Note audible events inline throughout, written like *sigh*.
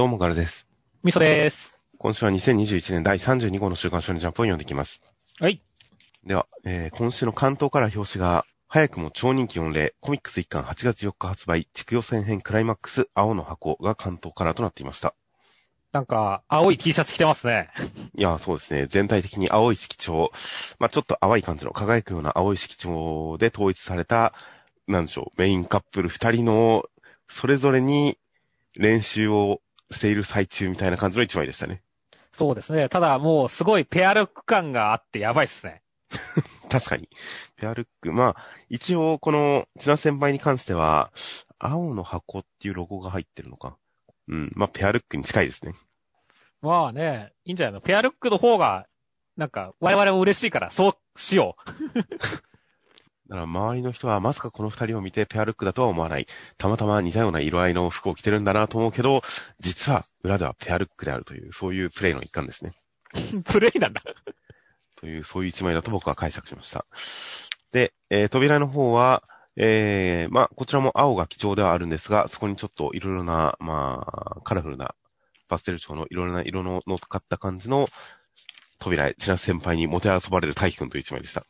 どうもガルです。みそです。今週は2021年第32号の週刊少年ジャンプを読んでいきます。はい。では、えー、今週の関東から表紙が、早くも超人気御礼、コミックス1巻8月4日発売、地区予選編クライマックス、青の箱が関東からとなっていました。なんか、青い T シャツ着てますね。いや、そうですね。全体的に青い色調、まあちょっと淡い感じの輝くような青い色調で統一された、なんでしょう、メインカップル二人の、それぞれに練習をしている最中みたいな感じの一枚でしたね。そうですね。ただもうすごいペアルック感があってやばいっすね。*laughs* 確かに。ペアルック。まあ、一応、この、千奈先輩に関しては、青の箱っていうロゴが入ってるのか。うん。まあ、ペアルックに近いですね。まあね、いいんじゃないの？ペアルックの方が、なんか、我々も嬉しいから、そうしよう。*laughs* だから、周りの人は、まさかこの二人を見てペアルックだとは思わない。たまたま似たような色合いの服を着てるんだなと思うけど、実は、裏ではペアルックであるという、そういうプレイの一環ですね。*laughs* プレイなんだ。という、そういう一枚だと僕は解釈しました。で、えー扉の方は、えー、まあ、こちらも青が基調ではあるんですが、そこにちょっといろいろな、まあ、カラフルな、パステル調のいろいろな色の乗っかった感じの扉へ、千奈先輩にもてあそばれる大輝くんという一枚でした。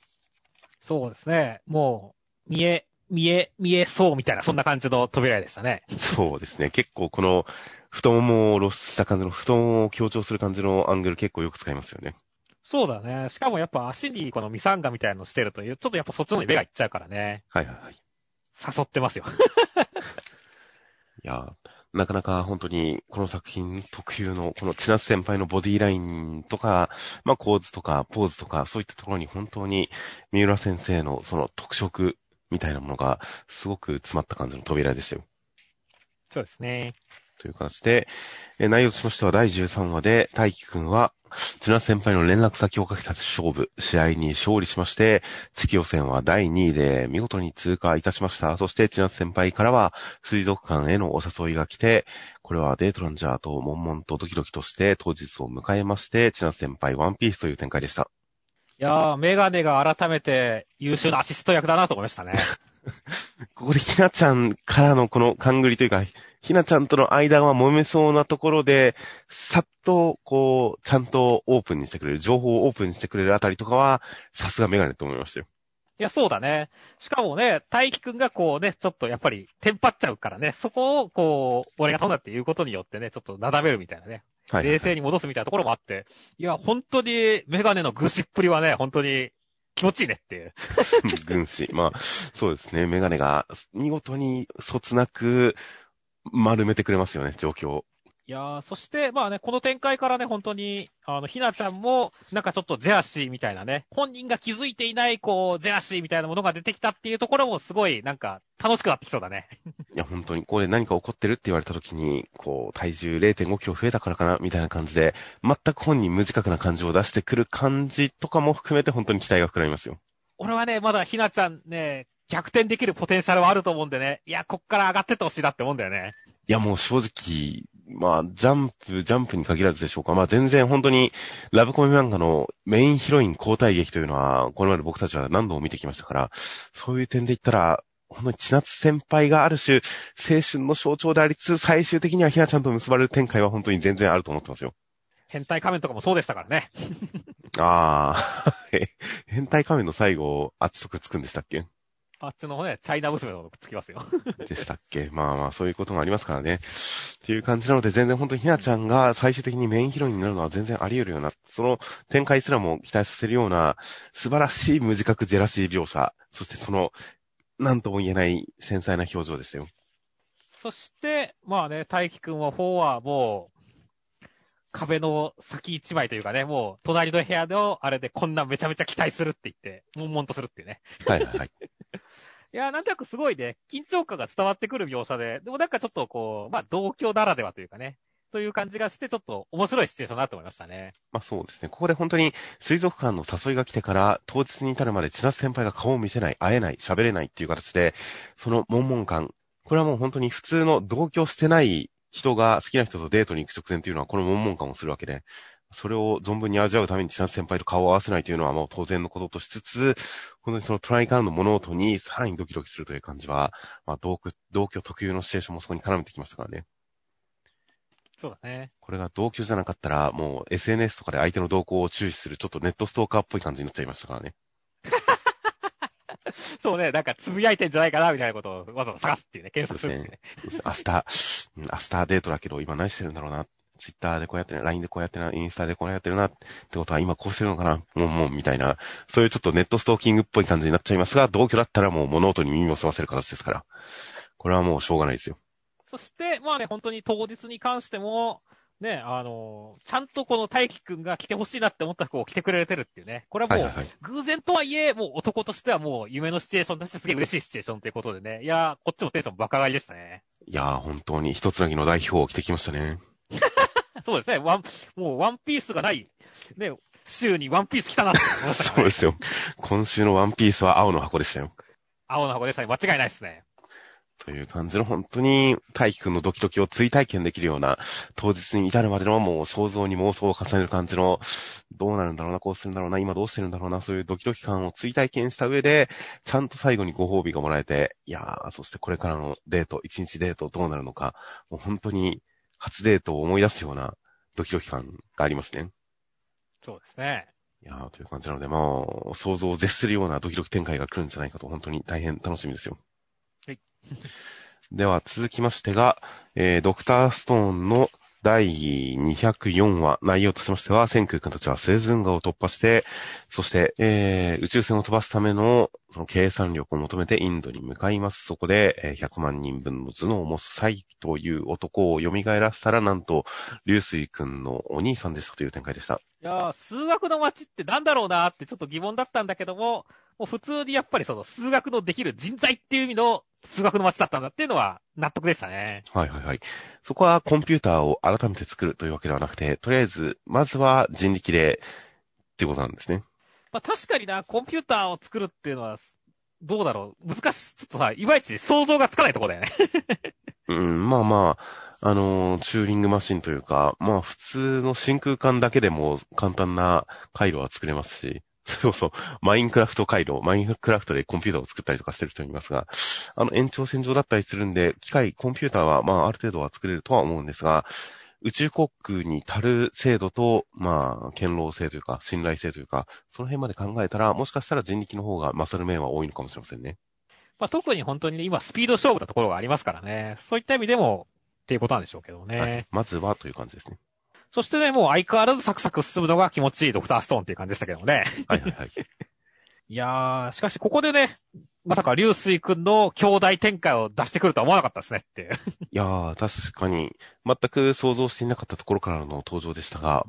そうですね。もう、見え、見え、見えそうみたいな、そんな感じの扉でしたね。そうですね。結構この、太ももを露出した感じの、太ももを強調する感じのアングル結構よく使いますよね。そうだね。しかもやっぱ足にこのミサンガみたいなのしてるという、ちょっとやっぱそっちの方に目がいっちゃうからね。はいはいはい。誘ってますよ。*laughs* いやー、なかなか本当にこの作品特有のこの千夏先輩のボディラインとか、まあ構図とかポーズとかそういったところに本当に三浦先生のその特色みたいなものがすごく詰まった感じの扉でしたよ。そうですね。という形で、えー内容としましては第13話で大輝くんは千夏先輩の連絡先をかけた勝負、試合に勝利しまして、地区予選は第2位で見事に通過いたしました。そして千夏先輩からは水族館へのお誘いが来て、これはデートなんじゃと悶々とドキドキとして当日を迎えまして、千夏先輩ワンピースという展開でした。いやー、メガネが改めて優秀なアシスト役だなと思いましたね。*laughs* ここでひなちゃんからのこの勘繰りというか、ひなちゃんとの間が揉めそうなところで、さっと、こう、ちゃんとオープンにしてくれる、情報をオープンにしてくれるあたりとかは、さすがメガネと思いましたよ。いや、そうだね。しかもね、大輝くんがこうね、ちょっとやっぱり、テンパっちゃうからね、そこをこう、俺が飛んだっていうことによってね、ちょっとなだめるみたいなね、はい。冷静に戻すみたいなところもあって、いや、本当に、メガネのぐしっぷりはね、本当に、気持ちいいねっていう。*laughs* 軍師。まあ、そうですね。メガネが、見事に、そつなく、丸めてくれますよね、状況。いやー、そして、まあね、この展開からね、本当に、あの、ひなちゃんも、なんかちょっとジェラシーみたいなね、本人が気づいていない、こう、ジェラシーみたいなものが出てきたっていうところもすごい、なんか、楽しくなってきそうだね。いや、本当に、ここで何か起こってるって言われた時に、こう、体重0.5キロ増えたからかな、みたいな感じで、全く本人無自覚な感情を出してくる感じとかも含めて本当に期待が膨らみますよ。俺はね、まだひなちゃんね、逆転できるポテンシャルはあると思うんでね、いや、こっから上がってってほしいなって思うんだよね。いや、もう正直、まあ、ジャンプ、ジャンプに限らずでしょうか。まあ、全然本当に、ラブコメ漫画のメインヒロイン交代劇というのは、これまで僕たちは何度も見てきましたから、そういう点で言ったら、本当に千夏先輩がある種、青春の象徴でありつつ、最終的にはひなちゃんと結ばれる展開は本当に全然あると思ってますよ。変態仮面とかもそうでしたからね。ああ、え *laughs* 変態仮面の最後、あっちとくっつくんでしたっけ？あっちのね、チャイナ娘のくっつきますよ。*laughs* でしたっけ？まあまあ、そういうこともありますからね。っていう感じなので、全然本当にひなちゃんが最終的にメインヒロインになるのは全然あり得るような、その展開すらも期待させるような、素晴らしい無自覚ジェラシー描写、そしてその、なんとも言えない繊細な表情でしたよ。そして、まあね、大輝くんは4はもう、壁の先一枚というかね、もう、隣の部屋のあれでこんなめちゃめちゃ期待するって言って、悶々とするっていうね。はいはいはい。*laughs* いや、なんとなくすごいね、緊張感が伝わってくる描写で、でもなんかちょっとこう、まあ、同居ならではというかね、という感じがして、ちょっと面白いシチュエーションだなと思いましたね。まあそうですね。ここで本当に水族館の誘いが来てから当日に至るまで千夏先輩が顔を見せない、会えない、喋れないっていう形で、その悶々感。これはもう本当に普通の同居してない人が好きな人とデートに行く直前っていうのはこの悶々感をするわけで、それを存分に味わうために千夏先輩と顔を合わせないというのはもう当然のこととしつつ、本当にそのトライからの物音にさらにドキドキするという感じは、まあ同居、同居特有のシチュエーションもそこに絡めてきましたからね。そうだね。これが同居じゃなかったら、もう SNS とかで相手の動向を注視する、ちょっとネットストーカーっぽい感じになっちゃいましたからね。*laughs* そうね、なんかつぶやいてんじゃないかな、みたいなことをわざわざ探すっていうね、検索するっていうね。明日、うん明日デートだけど今何してるんだろうな。ツイッターでこうやってるな、LINE でこうやってるな、インスタでこうやってるな、ってことは今こうしてるのかな、もうもうみたいな、そういうちょっとネットストーキングっぽい感じになっちゃいますが、同居だったらもう物音に耳を澄ませる形ですから。これはもうしょうがないですよ。そして、まあね、本当に当日に関しても、ね、あのちゃんとこの大輝くんが着てほしいなって思った服を着てくれてるっていうね。これはもう。偶然とはいえ、もう男としてはもう夢のシチュエーションとしてすげえ嬉しいシチュエーションということでね。いやー、こっちもテンションバカ買いでしたね。いやー、本当に一つなぎの代表を着てきましたね。そうですね。ワン、もうワンピースがない、ね、週にワンピース着たなって思いましたね。*laughs* そうですよ。今週のワンピースは青の箱でしたよ。青の箱でしたね。間違いないですね。という感じの本当に大輝くんのドキドキを追体験できるような当日に至るまでのもう想像に妄想を重ねる感じのどうなるんだろうな、こうするんだろうな、今どうしてるんだろうな、そういうドキドキ感を追体験した上で、ちゃんと最後にご褒美がもらえて、いやー、そしてこれからのデート、一日デートどうなるのか、もう本当に初デートを思い出すようなドキドキ感がありますね。そうですね。いやー、という感じなので、まあ、想像を絶するようなドキドキ展開が来るんじゃないかと、本当に大変楽しみですよ。*laughs* では、続きましてが、えー、ドクターストーンの第204話、内容としましては、千空君たちはスエズ運河を突破して、そして、えー、宇宙船を飛ばすための、その計算力を求めてインドに向かいます。そこで、えー100万人分の頭脳を持つサイという男を蘇らせたら、なんと、流水君のお兄さんでしたという展開でした。いやー数学の街ってなんだろうなーってちょっと疑問だったんだけども、もう普通にやっぱりその数学のできる人材っていう意味の数学の街だったんだっていうのは納得でしたね。はいはいはい。そこはコンピューターを改めて作るというわけではなくて、とりあえず、まずは人力で、っていうことなんですね。まあ確かにな、コンピューターを作るっていうのは、どうだろう難しい。ちょっとさ、いまいち想像がつかないところだよね。*laughs* うん、まあまあ、あのチューリングマシンというか、まあ普通の真空管だけでも簡単な回路は作れますし、*laughs* それこそ、マインクラフト回路、マインクラフトでコンピューターを作ったりとかしてる人いますが、あの延長線上だったりするんで、機械、コンピューターはまあある程度は作れるとは思うんですが、宇宙航空に足る精度と、まあ、堅牢性というか、信頼性というか、その辺まで考えたら、もしかしたら人力の方が勝る面は多いのかもしれませんね。まあ特に本当に、今スピード勝負なところがありますからね。そういった意味でも、っていうことなんでしょうけどね。はい。まずはという感じですね。そしてね、もう相変わらずサクサク進むのが気持ちいいドクターストーンっていう感じでしたけどもね。はいはいはい。*laughs* いやー、しかしここでね、まさか流水くんの兄弟展開を出してくるとは思わなかったですねっていう。*laughs* いやー、確かに、全く想像していなかったところからの登場でしたが、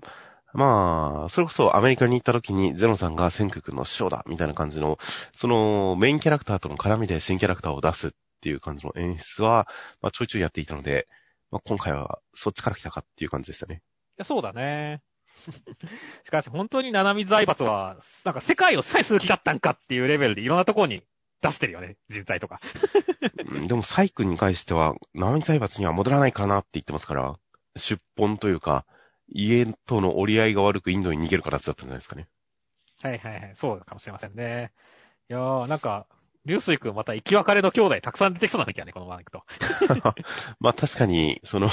まあ、それこそアメリカに行った時にゼロさんが千空君の師匠だ、みたいな感じの、そのメインキャラクターとの絡みで新キャラクターを出すっていう感じの演出は、まあちょいちょいやっていたので、まあ今回はそっちから来たかっていう感じでしたね。いや、そうだね。*laughs* しかし本当に七水財閥は、なんか世界を支配する気だったんかっていうレベルでいろんなところに出してるよね。人材とか。*laughs* うんでもサイ君に関しては、南財閥には戻らないからなって言ってますから、出本というか、家との折り合いが悪くインドに逃げる形だったんじゃないですかね。はいはいはい。そうかもしれませんね。いやー、なんか、流水くんまた生き別れの兄弟たくさん出てきそうな雰囲気だね、このまま行くと。*laughs* まあ確かに、その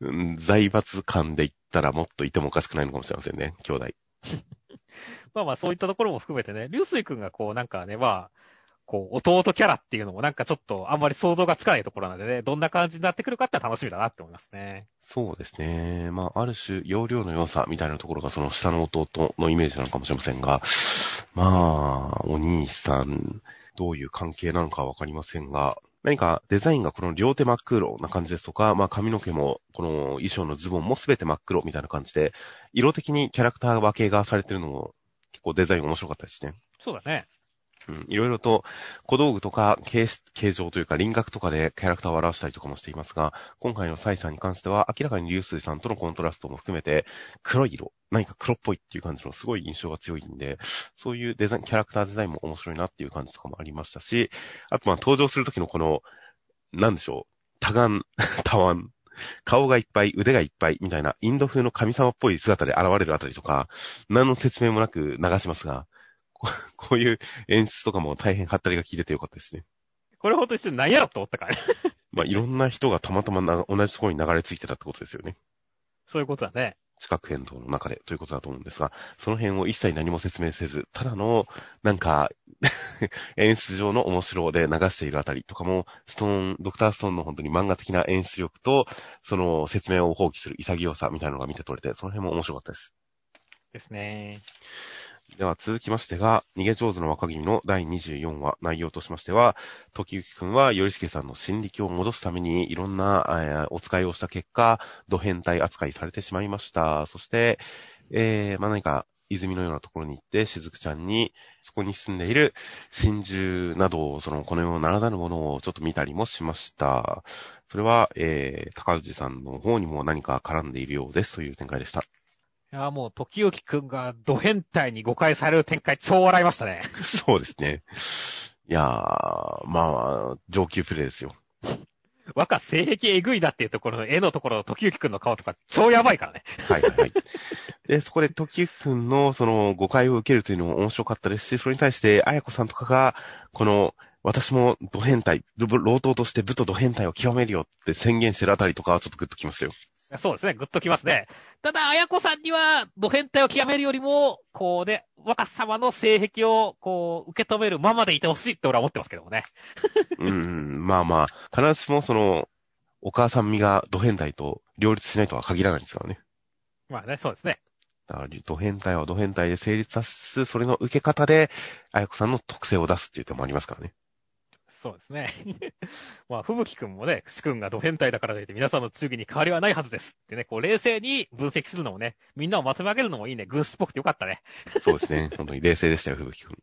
うん、*laughs* 財閥間で言ったらもっといてもおかしくないのかもしれませんね、兄弟。*laughs* まあまあそういったところも含めてね、流水くんがこうなんかね、まあ、こう、弟キャラっていうのもなんかちょっとあんまり想像がつかないところなのでね、どんな感じになってくるかって楽しみだなって思いますね。そうですね。まあ、ある種、容量の良さみたいなところがその下の弟のイメージなのかもしれませんが、まあ、お兄さん、どういう関係なのかわかりませんが、何かデザインがこの両手真っ黒な感じですとか、まあ髪の毛も、この衣装のズボンもすべて真っ黒みたいな感じで、色的にキャラクター分けがされてるのも結構デザイン面白かったですね。そうだね。うん、いろいろと小道具とか形形状というか輪郭とかでキャラクターを表したりとかもしていますが、今回のサイさんに関しては明らかに流水さんとのコントラストも含めて黒い色、何か黒っぽいっていう感じのすごい印象が強いんで、そういうデザイン、キャラクターデザインも面白いなっていう感じとかもありましたし、あとまあ登場するときのこの、なんでしょう、多眼、*laughs* 多腕、顔がいっぱい、腕がいっぱいみたいなインド風の神様っぽい姿で現れるあたりとか、何の説明もなく流しますが、こ *laughs* こういう演出とかも大変ハったりが効いててよかったですね。これほんと一瞬何やろと思ったからね。*laughs* まあ、いろんな人がたまたまな同じところに流れ着いてたってことですよね。そういうことだね。地殻変動の中でということだと思うんですが、その辺を一切何も説明せず、ただの、なんか、*laughs* 演出上の面白で流しているあたりとかも、ストーン、ドクターストーンの本当に漫画的な演出力と、その説明を放棄する潔さみたいなのが見て取れて、その辺も面白かったです。ですね。では続きましてが、逃げ上手の若君の第24話、内容としましては、時行くんは頼重さんの心力を戻すためにいろんな、えーお使いをした結果、ド変態扱いされてしまいました。そして、えー、まあ、何か、泉のようなところに行って、しずくちゃんに、そこに住んでいる真珠など、その、この世ならざるものをちょっと見たりもしました。それは、えー、高氏さんの方にも何か絡んでいるようですという展開でした。いや、もう、時行くんがド変態に誤解される展開超笑いましたね。*laughs* そうですね。いやー、まあ、上級プレイですよ。若性癖えぐいだっていうところの絵のところの時行くんの顔とか超やばいからね。はいはいはい。で、そこで時行くんのその誤解を受けるというのも面白かったですし、それに対して、あやこさんとかが、この、私もド変態、ど老頭として武とド変態を極めるよって宣言してるあたりとかはちょっとグッときましたよ。そうですね、ぐっときますね。ただ、あやこさんには、ド変態を極めるよりも、こうね、若様の性癖を、こう、受け止めるままでいてほしいって俺は思ってますけどもね。うん、まあまあ、必ずしもその、お母さん身がド変態と両立しないとは限らないんですからね。まあね、そうですね。だから、ド変態はド変態で成立させつつ、それの受け方で、あやこさんの特性を出すっていう手もありますからね。そうですね。*laughs* まあ、ふぶきくんもね、しくんがド変態だからといって皆さんの忠義に変わりはないはずですってね、こう冷静に分析するのもね、みんなをまとめ上げるのもいいね、軍師っぽくてよかったね。*laughs* そうですね。本当に冷静でしたよ、ふぶきくん。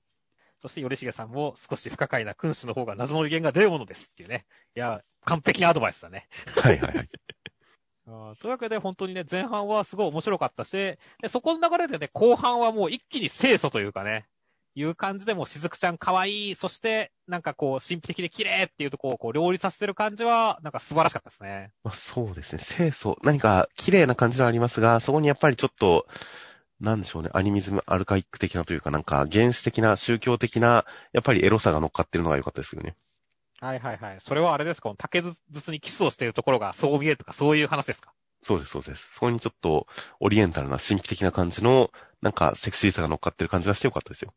そして、よりしげさんも少し不可解な君主の方が謎の威厳が出るものですっていうね。いや、完璧なアドバイスだね。はいはいはい。*laughs* あーというわけで本当にね、前半はすごい面白かったし、で、そこの流れでね、後半はもう一気に清楚というかね、いう感じでもうしずくちゃん可愛い、そして、なんかこう、神秘的で綺麗っていうところをこう、両立させてる感じは、なんか素晴らしかったですね。まあ、そうですね。清楚。何か綺麗な感じはありますが、そこにやっぱりちょっと、なんでしょうね。アニミズム、アルカイック的なというか、なんか原始的な、宗教的な、やっぱりエロさが乗っかってるのが良かったですけどね。はいはいはい。それはあれですか？竹筒にキスをしているところがそう見えるとか、そういう話ですか？そうです、そうです。そこにちょっと、オリエンタルな神秘的な感じの、なんかセクシーさが乗っかってる感じがして良かったですよ。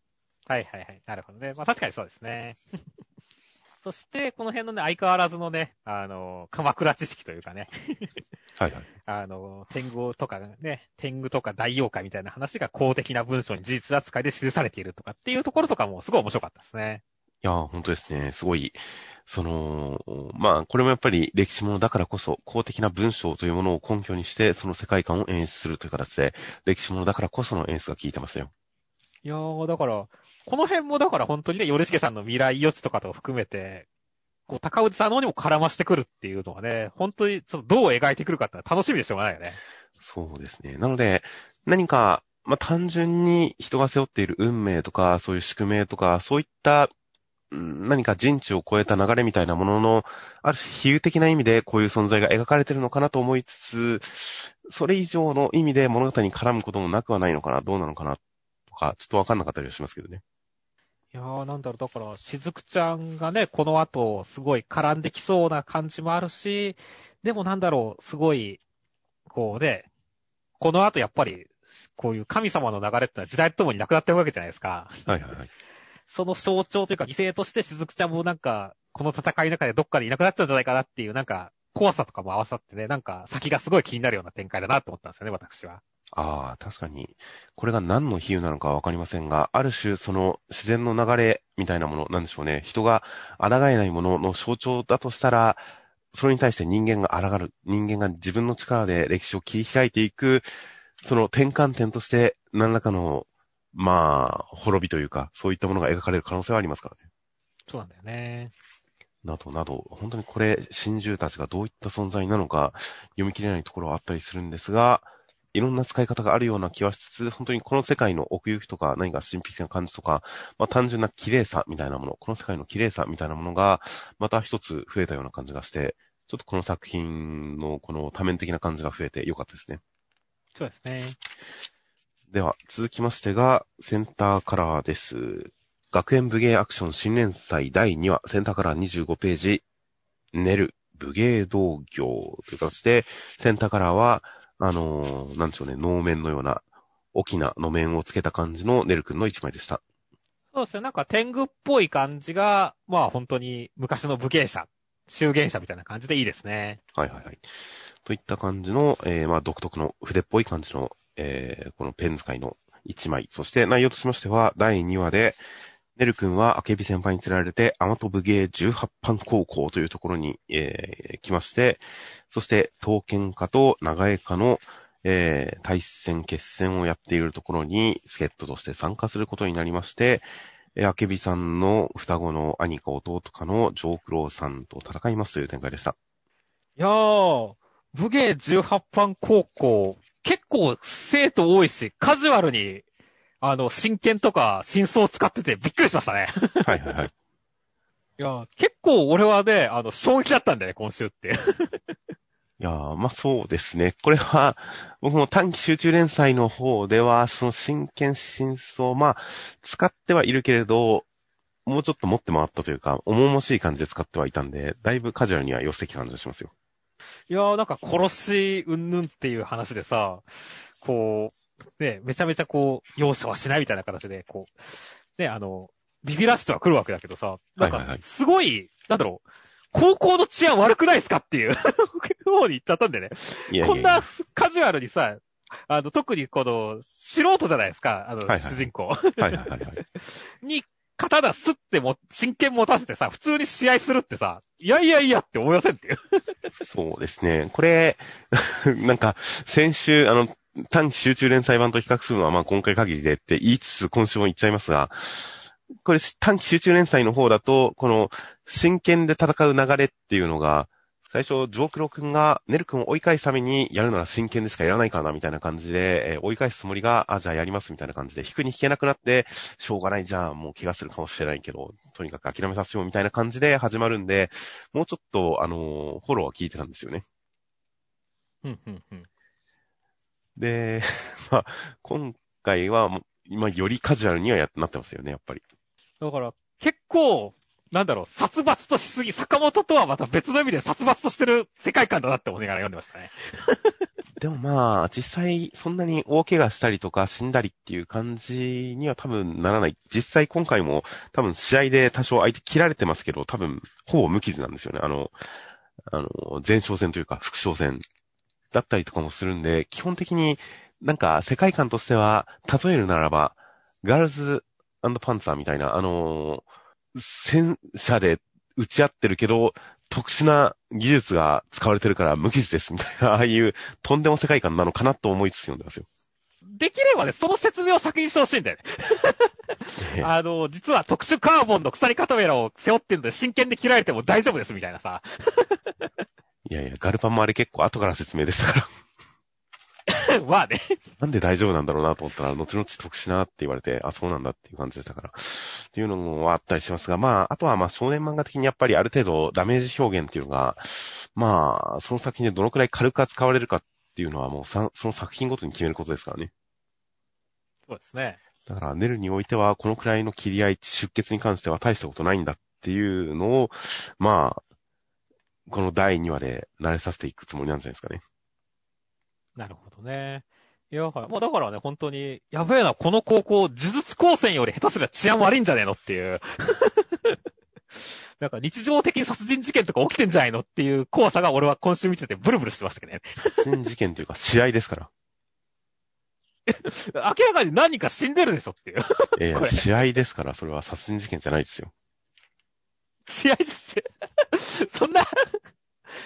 はいはいはい。なるほどね。まあ確かにそうですね。*laughs* そして、この辺のね、相変わらずのね、あの、鎌倉知識というかね、はいはい。あの、天狗とかね、天狗とか大妖怪みたいな話が公的な文章に事実扱いで記されているとかっていうところとかもすごい面白かったですね。いやー、本当ですね。すごい、その、まあ、これもやっぱり歴史ものだからこそ、公的な文章というものを根拠にして、その世界観を演出するという形で、歴史ものだからこその演出が効いてましたよ。いやー、だから、この辺もだから本当にね、よりしげさんの未来予知とかと含めて、こう、高内さんの方にも絡ましてくるっていうのはね、本当にちょっとどう描いてくるかって楽しみでしょうがないよね。そうですね。なので、何か、まあ、単純に人が背負っている運命とか、そういう宿命とか、そういった、何か人知を超えた流れみたいなものの、ある種比喩的な意味でこういう存在が描かれてるのかなと思いつつ、それ以上の意味で物語に絡むこともなくはないのかな、どうなのかな、とか、ちょっとわかんなかったりはしますけどね。いやー、なんだろう、だから、しずくちゃんがね、この後、すごい絡んできそうな感じもあるし、でもなんだろう、すごい、こうね、この後やっぱり、こういう神様の流れってのは時代とともになくなってるわけじゃないですか。はいはいはい。その象徴というか犠牲としてしずくちゃんもなんか、この戦いの中でどっかでいなくなっちゃうんじゃないかなっていう、なんか、怖さとかも合わさってね、なんか先がすごい気になるような展開だなと思ったんですよね、私は。ああ、確かに、これが何の比喩なのかはわかりませんが、ある種その自然の流れみたいなもの、なんでしょうね。人が抗えないものの象徴だとしたら、それに対して人間が抗る、人間が自分の力で歴史を切り開いていく、その転換点として何らかの、まあ、滅びというか、そういったものが描かれる可能性はありますからね。そうなんだよね。などなど、本当にこれ、真珠たちがどういった存在なのか、読み切れないところはあったりするんですが、いろんな使い方があるような気はしつつ、本当にこの世界の奥行きとか、何か神秘的な感じとか、まあ単純な綺麗さみたいなもの、この世界の綺麗さみたいなものが、また一つ増えたような感じがして、ちょっとこの作品のこの多面的な感じが増えてよかったですね。そうですね。では、続きましてが、センターカラーです。学園武芸アクション新連載第2話、センターカラー25ページ、寝る、武芸道業という形で、センターカラーは、あのーなんでしょうね、能面のような、大きな能面をつけた感じのネル君の一枚でした。そうですね。なんか天狗っぽい感じが、まあ本当に昔の武芸者、修験者みたいな感じでいいですね。はいはいはい。といった感じの、えー、まあ独特の筆っぽい感じの、えー、このペン使いの一枚。そして内容としましては、第2話で、ネル君は、アケビ先輩に連れられて、アマト武芸18班高校というところに、えー、来まして、そして、刀剣家と長江家の、えー、対戦決戦をやっているところに、助っ人として参加することになりまして、えー、アケビさんの双子の兄か弟かのジョークローさんと戦いますという展開でした。いやー、武芸18班高校、結構生徒多いし、カジュアルに、あの、真剣とか真相を使っててびっくりしましたね。はいはいはい。いやー、結構俺はね、あの、衝撃だったんだよね、今週って。いやーまあそうですね。これは、僕も短期集中連載の方では、その真剣真相、まあ、使ってはいるけれど、もうちょっと持って回ったというか、重々しい感じで使ってはいたんで、だいぶカジュアルには寄せてきた感じがしますよ。いやー、なんか殺し、うんぬんっていう話でさ、こう、*laughs* ね、めちゃめちゃこう、容赦はしないみたいな形で、こう、ね、あの、ビビらしては来るわけだけどさ、なんかはいはいはい、すごい、なんだろう、高校の治安悪くないですかっていう *laughs* 方に行っちゃったんでね。いやいやいやこんなカジュアルにさ、あの、特にこの、素人じゃないですか、あの、はいはい主人公はいはいはいはい。*laughs* に、刀すっても、真剣持たせてさ、普通に試合するってさ、いやいやいやって思いませんっていう。そうですね。これ、なんか、先週、あの、短期集中連載版と比較するのは、まあ今回限りでって言いつつ、今週も言っちゃいますが、これ短期集中連載の方だと、この真剣で戦う流れっていうのが、最初、ジョークロ君がネル君を追い返すためにやるなら真剣でしかやらないかな、みたいな感じで、えー追い返すつもりが、あ、じゃあやります、みたいな感じで、引くに引けなくなって、しょうがない、じゃあもう怪我するかもしれないけど、とにかく諦めさせよう、みたいな感じで始まるんで、もうちょっと、あのーフォローは聞いてたんですよね。うん、うん、うん。で、*laughs* まあ、今回は今よりカジュアルにはやなってますよね、やっぱり。だから、結構、なんだろう、殺伐としすぎ、坂本とはまた別の意味で殺伐としてる世界観だなって思いながら読んでましたね。*laughs* でもまあ、実際、そんなに大怪我したりとか死んだりっていう感じには多分ならない。実際今回も多分試合で多少相手切られてますけど、多分ほぼ無傷なんですよね。あの、あの、前哨戦というか副将戦だったりとかもするんで、基本的になんか世界観としては、例えるならば、ガールズパンツァーみたいな、あの戦車で撃ち合ってるけど、特殊な技術が使われてるから無傷ですみたいな、*laughs* ああいうとんでも世界観なのかなと思いつつ読んでますよ。できればね、その説明を先にしてほしいんだよね。え *laughs* えあの、実は特殊カーボンの鎖カトメラを背負ってるので真剣で切られても大丈夫ですみたいなさ。いやいや、ガルパンもあれ結構後から説明でしたから。*laughs* まあね。なんで大丈夫なんだろうなと思ったら、後々特殊なって言われて、あ、そうなんだっていう感じでしたから。っていうのもあったりしますが、まあ、あとはまあ少年漫画的にやっぱりある程度ダメージ表現っていうのが、まあ、その作品でどのくらい軽く扱われるかっていうのはもうさその作品ごとに決めることですからね。そうですね。だから、ネルにおいては、このくらいの切り合い、出血に関しては大したことないんだっていうのを、まあ、この第2話で慣れさせていくつもりなんじゃないですかね。なるほどね。いや、はいもうだからね、本当に、やべえな、この高校、呪術高専より下手すりゃ治安悪いんじゃねえのっていう。*laughs* なんか日常的に殺人事件とか起きてんじゃないのっていう怖さが俺は今週見ててブルブルしてましたけどね。殺人事件というか、試合ですから。*laughs* 明らかに何人か死んでるでしょっていう。ええ試合ですから、それは殺人事件じゃないですよ。試合して、*laughs* そんな、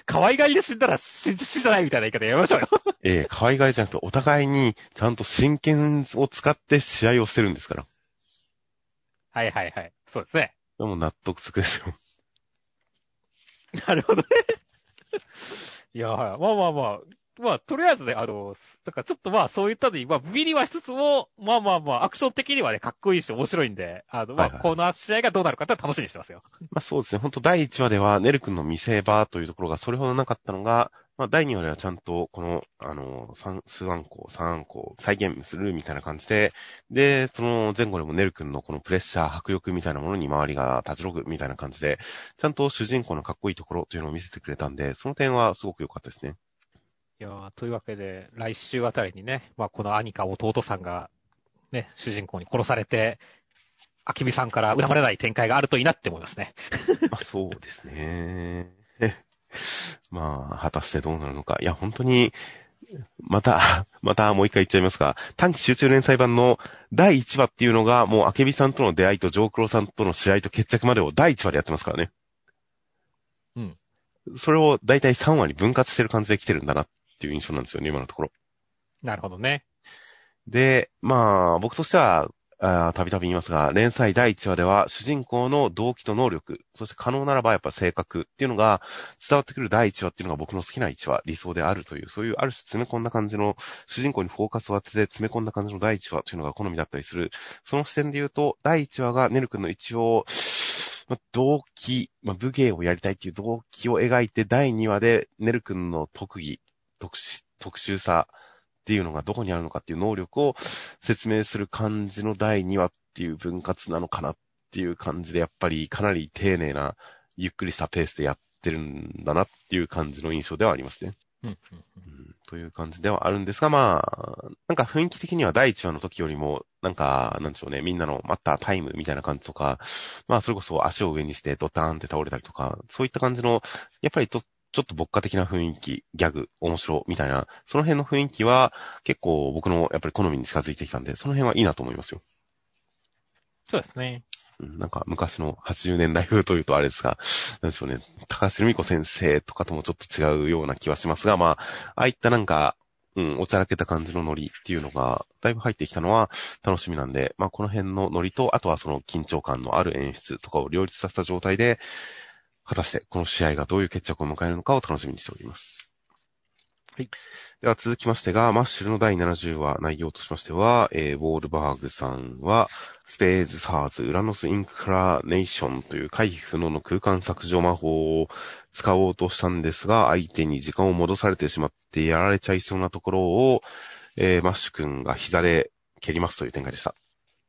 可愛がりで死んだら死死じゃないみたいな言い方やめましょうよ。ええ可愛がりじゃなくて、お互いにちゃんと真剣を使って試合をしてるんですから。はいはいはい。そうですね。でも納得つくですよ。なるほどね。いや、はいまあまあまあ、まあ、とりあえずね、あの、だからちょっとまあ、そういったのに、まあ、ビビりはしつつも、まあまあまあ、アクション的にはね、かっこいいし面白いんで、あの、まあ、はいはいこの試合がどうなるかって楽しみにしてますよ。まあそうですね。本当第1話では、ネル君の見せ場というところがそれほどなかったのが、まあ第2話ではちゃんと、この、あの、三、数案項、三案項、再現するみたいな感じで、で、その前後でもネル君のこのプレッシャー、迫力みたいなものに周りが立ちろぐみたいな感じで、ちゃんと主人公のかっこいいところというのを見せてくれたんで、その点はすごく良かったですね。いやーというわけで、来週あたりにね、まあ、この兄か弟さんが、ね、主人公に殺されて、あきみさんから恨まれない展開があるといいなって思いますね。ま *laughs* あそうですね。*laughs* まあ、果たしてどうなるのか。いや、本当に、また、*laughs* またもう一回言っちゃいますが、短期集中連載版の第1話っていうのが、もう、あけびさんとの出会いとジョークロさんとの試合と決着までを第1話でやってますからね。うん。それを大体3話に分割してる感じで来てるんだなっていう印象なんですよね、今のところ。なるほどね。で、まあ、僕としては、たびたび言いますが、連載第1話では、主人公の動機と能力、そして可能ならばやっぱ性格っていうのが伝わってくる第1話っていうのが僕の好きな1話、理想であるという、そういうある種詰め込んだ感じの、主人公にフォーカスを当てて詰め込んだ感じの第1話っていうのが好みだったりする。その視点で言うと、第1話がネル君の一応、まあ、動機、まあ、武芸をやりたいっていう動機を描いて、第2話でネル君の特技、特殊、特殊さっていうのがどこにあるのかっていう能力を説明する感じの第2話っていう分割なのかなっていう感じで、やっぱりかなり丁寧な、ゆっくりしたペースでやってるんだなっていう感じの印象ではありますね。うんという感じではあるんですが、まあ、なんか雰囲気的には第1話の時よりも、なんか、なんでしょうね、みんなの待ったタイムみたいな感じとか、まあ、それこそ足を上にしてドターンって倒れたりとか、そういった感じの、やっぱりと、ちょっと牧歌的な雰囲気、ギャグ、面白みたいな、その辺の雰囲気は結構僕のやっぱり好みに近づいてきたんで、その辺はいいなと思いますよ。そうですね。うんなんか昔の80年代風というとあれですが、なんでしょうね、高橋留美子先生とかともちょっと違うような気はしますが、まあ、ああいったなんか、うん、おちゃらけた感じのノリっていうのが、だいぶ入ってきたのは楽しみなんで、まあこの辺のノリと、あとはその緊張感のある演出とかを両立させた状態で、果たしてこの試合がどういう決着を迎えるのかを楽しみにしております。はい。では続きましてが、マッシュルの第70話内容としましては、えー、ウォールバーグさんは、スペーズサーズ、ウラノスインクラネーションという回避不能の空間削除魔法を使おうとしたんですが、相手に時間を戻されてしまってやられちゃいそうなところを、えー、マッシュ君が膝で蹴りますという展開でした。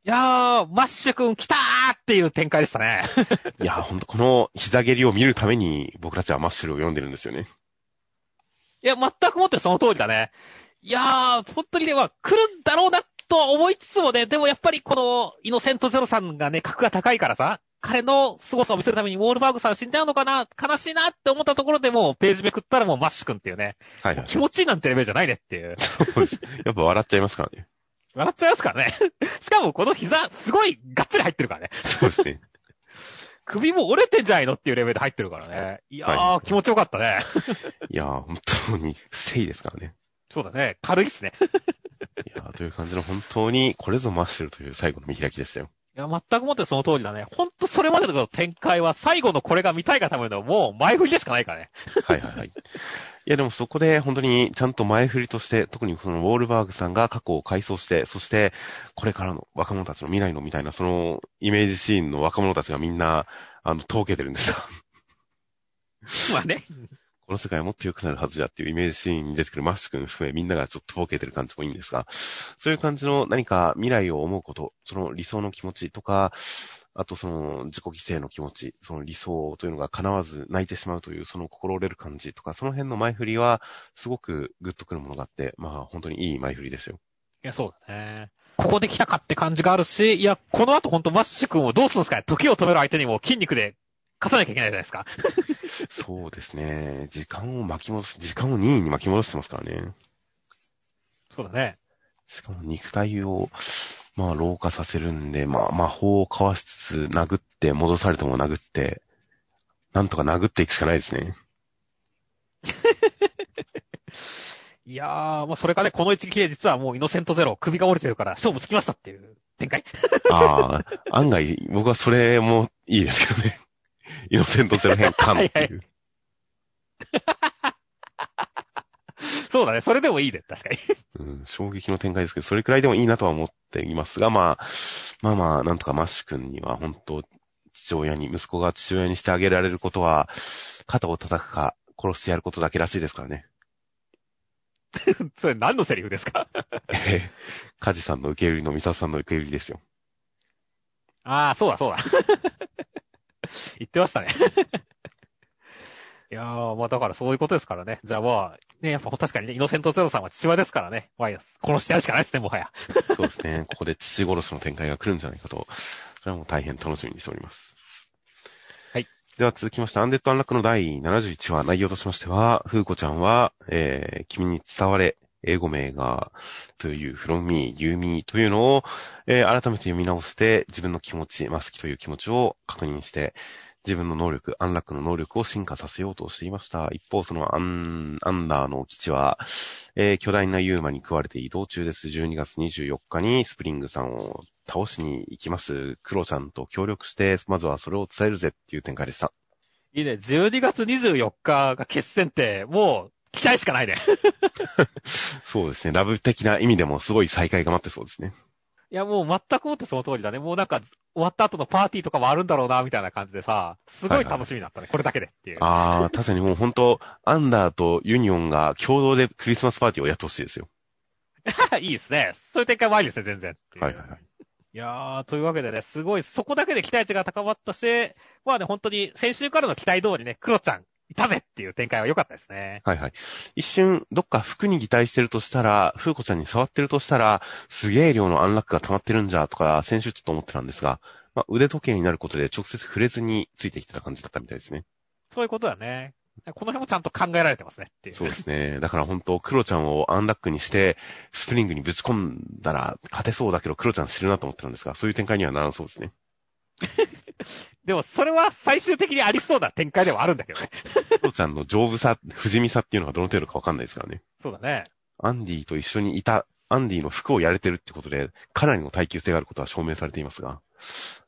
いやー、マッシュ君来たーっていう展開でしたね。*laughs* いやー、ほんとこの膝蹴りを見るために僕たちはマッシュルを読んでるんですよね。いや、全くもってその通りだね。いやー、本当にね、まあ、来るんだろうなとは思いつつもね、でもやっぱりこの、イノセントゼロさんがね、格が高いからさ、彼の凄さを見せるためにワールバーグさん死んじゃうのかな悲しいなって思ったところでもうページめくったらもうマッシュ君っていうね、はいはい。気持ちいいなんてレベルじゃないねっていう。そうです。やっぱ笑っちゃいますからね。笑っちゃいますからね。*laughs* しかもこの膝、すごいがっつり入ってるからね。そうですね。*laughs* 首も折れてんじゃないのっていうレベルで入ってるからね。いやー、は気持ちよかったね。いやー、本当に誠意ですからね。そうだね。軽いっすね。いやーという感じの本当に、これぞマッシュルという最後の見開きでしたよ。いや、全くもってその通りだね。ほんとそれまでの展開は最後のこれが見たいがためのもう前振りでしかないからね。はいはいはい。いやでもそこで本当にちゃんと前振りとして、特にそのウォールバーグさんが過去を回想して、そしてこれからの若者たちの未来のみたいな、そのイメージシーンの若者たちがみんな、あの、とけてるんですよ。*laughs* まあね。この世界はもっと良くなるはずだっていうイメージシーンに出てくるマッシュ君含めみんながちょっととぼけてる感じもいいんですが、そういう感じの何か未来を思うこと、その理想の気持ちとか、あとその自己犠牲の気持ち、その理想というのが叶わず泣いてしまうというその心折れる感じとか、その辺の前振りはすごくグッとくるものがあって、まあ本当にいい前振りですよ。いや、そうだね。ここで来たかって感じがあるし、いや、この後ほんとマッシュ君をどうするんですかね時を止める相手にも筋肉で勝たなきゃいけないじゃないですか。*laughs* そうですね。時間を巻き戻す、時間を任意に巻き戻してますからね。そうだね。しかも肉体を、まあ、老化させるんで、まあ、魔法をかわしつつ、殴って、戻されても殴って、なんとか殴っていくしかないですね。*laughs* いやー、まあそれかね、この一撃で実はもうイノセントゼロ、首が折れてるから勝負つきましたっていう展開。*laughs* ああ、案外、僕はそれもいいですけどね。イノセントゼロ変換っていう。そうだね。それでもいいね。確かに。うん、衝撃の展開ですけど、それくらいでもいいなとは思っていますが、まあ、まあまあ、なんとかマッシュ君には本当、父親に、息子が父親にしてあげられることは、肩を叩くか、殺してやることだけらしいですからね。それ何のセリフですかえカジさんの受け売りのミサさんの受け売りですよ。ああ、そうだそうだ。*laughs* 言ってましたね。*laughs* いやー、まあだからそういうことですからね。じゃあまあ、ね、やっぱ確かにね、イノセントゼロさんは父親ですからね。まあ、殺してやるしかないですね、もはや。*laughs* そうですね。ここで父殺しの展開が来るんじゃないかと、それはもう大変楽しみにしております。はい。では続きまして、アンデッド・アンラックの第71話、内容としましては、フーコちゃんは、えー、君に伝われ、英語名が、という、from me, you me というのを、えー、改めて読み直して、自分の気持ち、まあ、好きという気持ちを確認して、自分の能力、アンラックの能力を進化させようとしていました。一方、そのアン、アンダーの基地は、えー巨大なユーマに食われて移動中です。12月24日にスプリングさんを倒しに行きます。クロちゃんと協力して、まずはそれを伝えるぜっていう展開でした。いいね。12月24日が決戦って、もう、期待しかないね。*laughs* そうですね。ラブ的な意味でもすごい再会が待ってそうですね。いや、もう全くもってその通りだね。もうなんか、終わった後のパーティーとかもあるんだろうな、みたいな感じでさ、すごい楽しみになったね。これだけでっていう。ああ、確かにもう本当アンダーとユニオンが共同でクリスマスパーティーをやってほしいですよ。*laughs* いいですね。そういう展開もありですね、全然。はいはいはい。いやー、というわけでね、すごい、そこだけで期待値が高まったし、まあね、本当に先週からの期待通りね、クロちゃん、いたぜっていう展開は良かったですね。はいはい。一瞬、どっか服に擬態してるとしたら、フーコちゃんに触ってるとしたら、すげえ量のアンラックが溜まってるんじゃ、とか、先週ちょっと思ってたんですが、まあ、腕時計になることで直接触れずについてきてた感じだったみたいですね。そういうことだね。この辺もちゃんと考えられてますねっていう。そうですね。だから本当、クロちゃんをアンラックにして、スプリングにぶち込んだら勝てそうだけど、クロちゃん知るなと思ってたんですが、そういう展開にはならんそうですね。*laughs* でも、それは最終的にありそうな展開ではあるんだけどね。*laughs* クロちゃんの丈夫さ、不死身さっていうのがどの程度かわかんないですからね。そうだね。アンディと一緒にいた、アンディの服をやれてるってことで、かなりの耐久性があることは証明されていますが、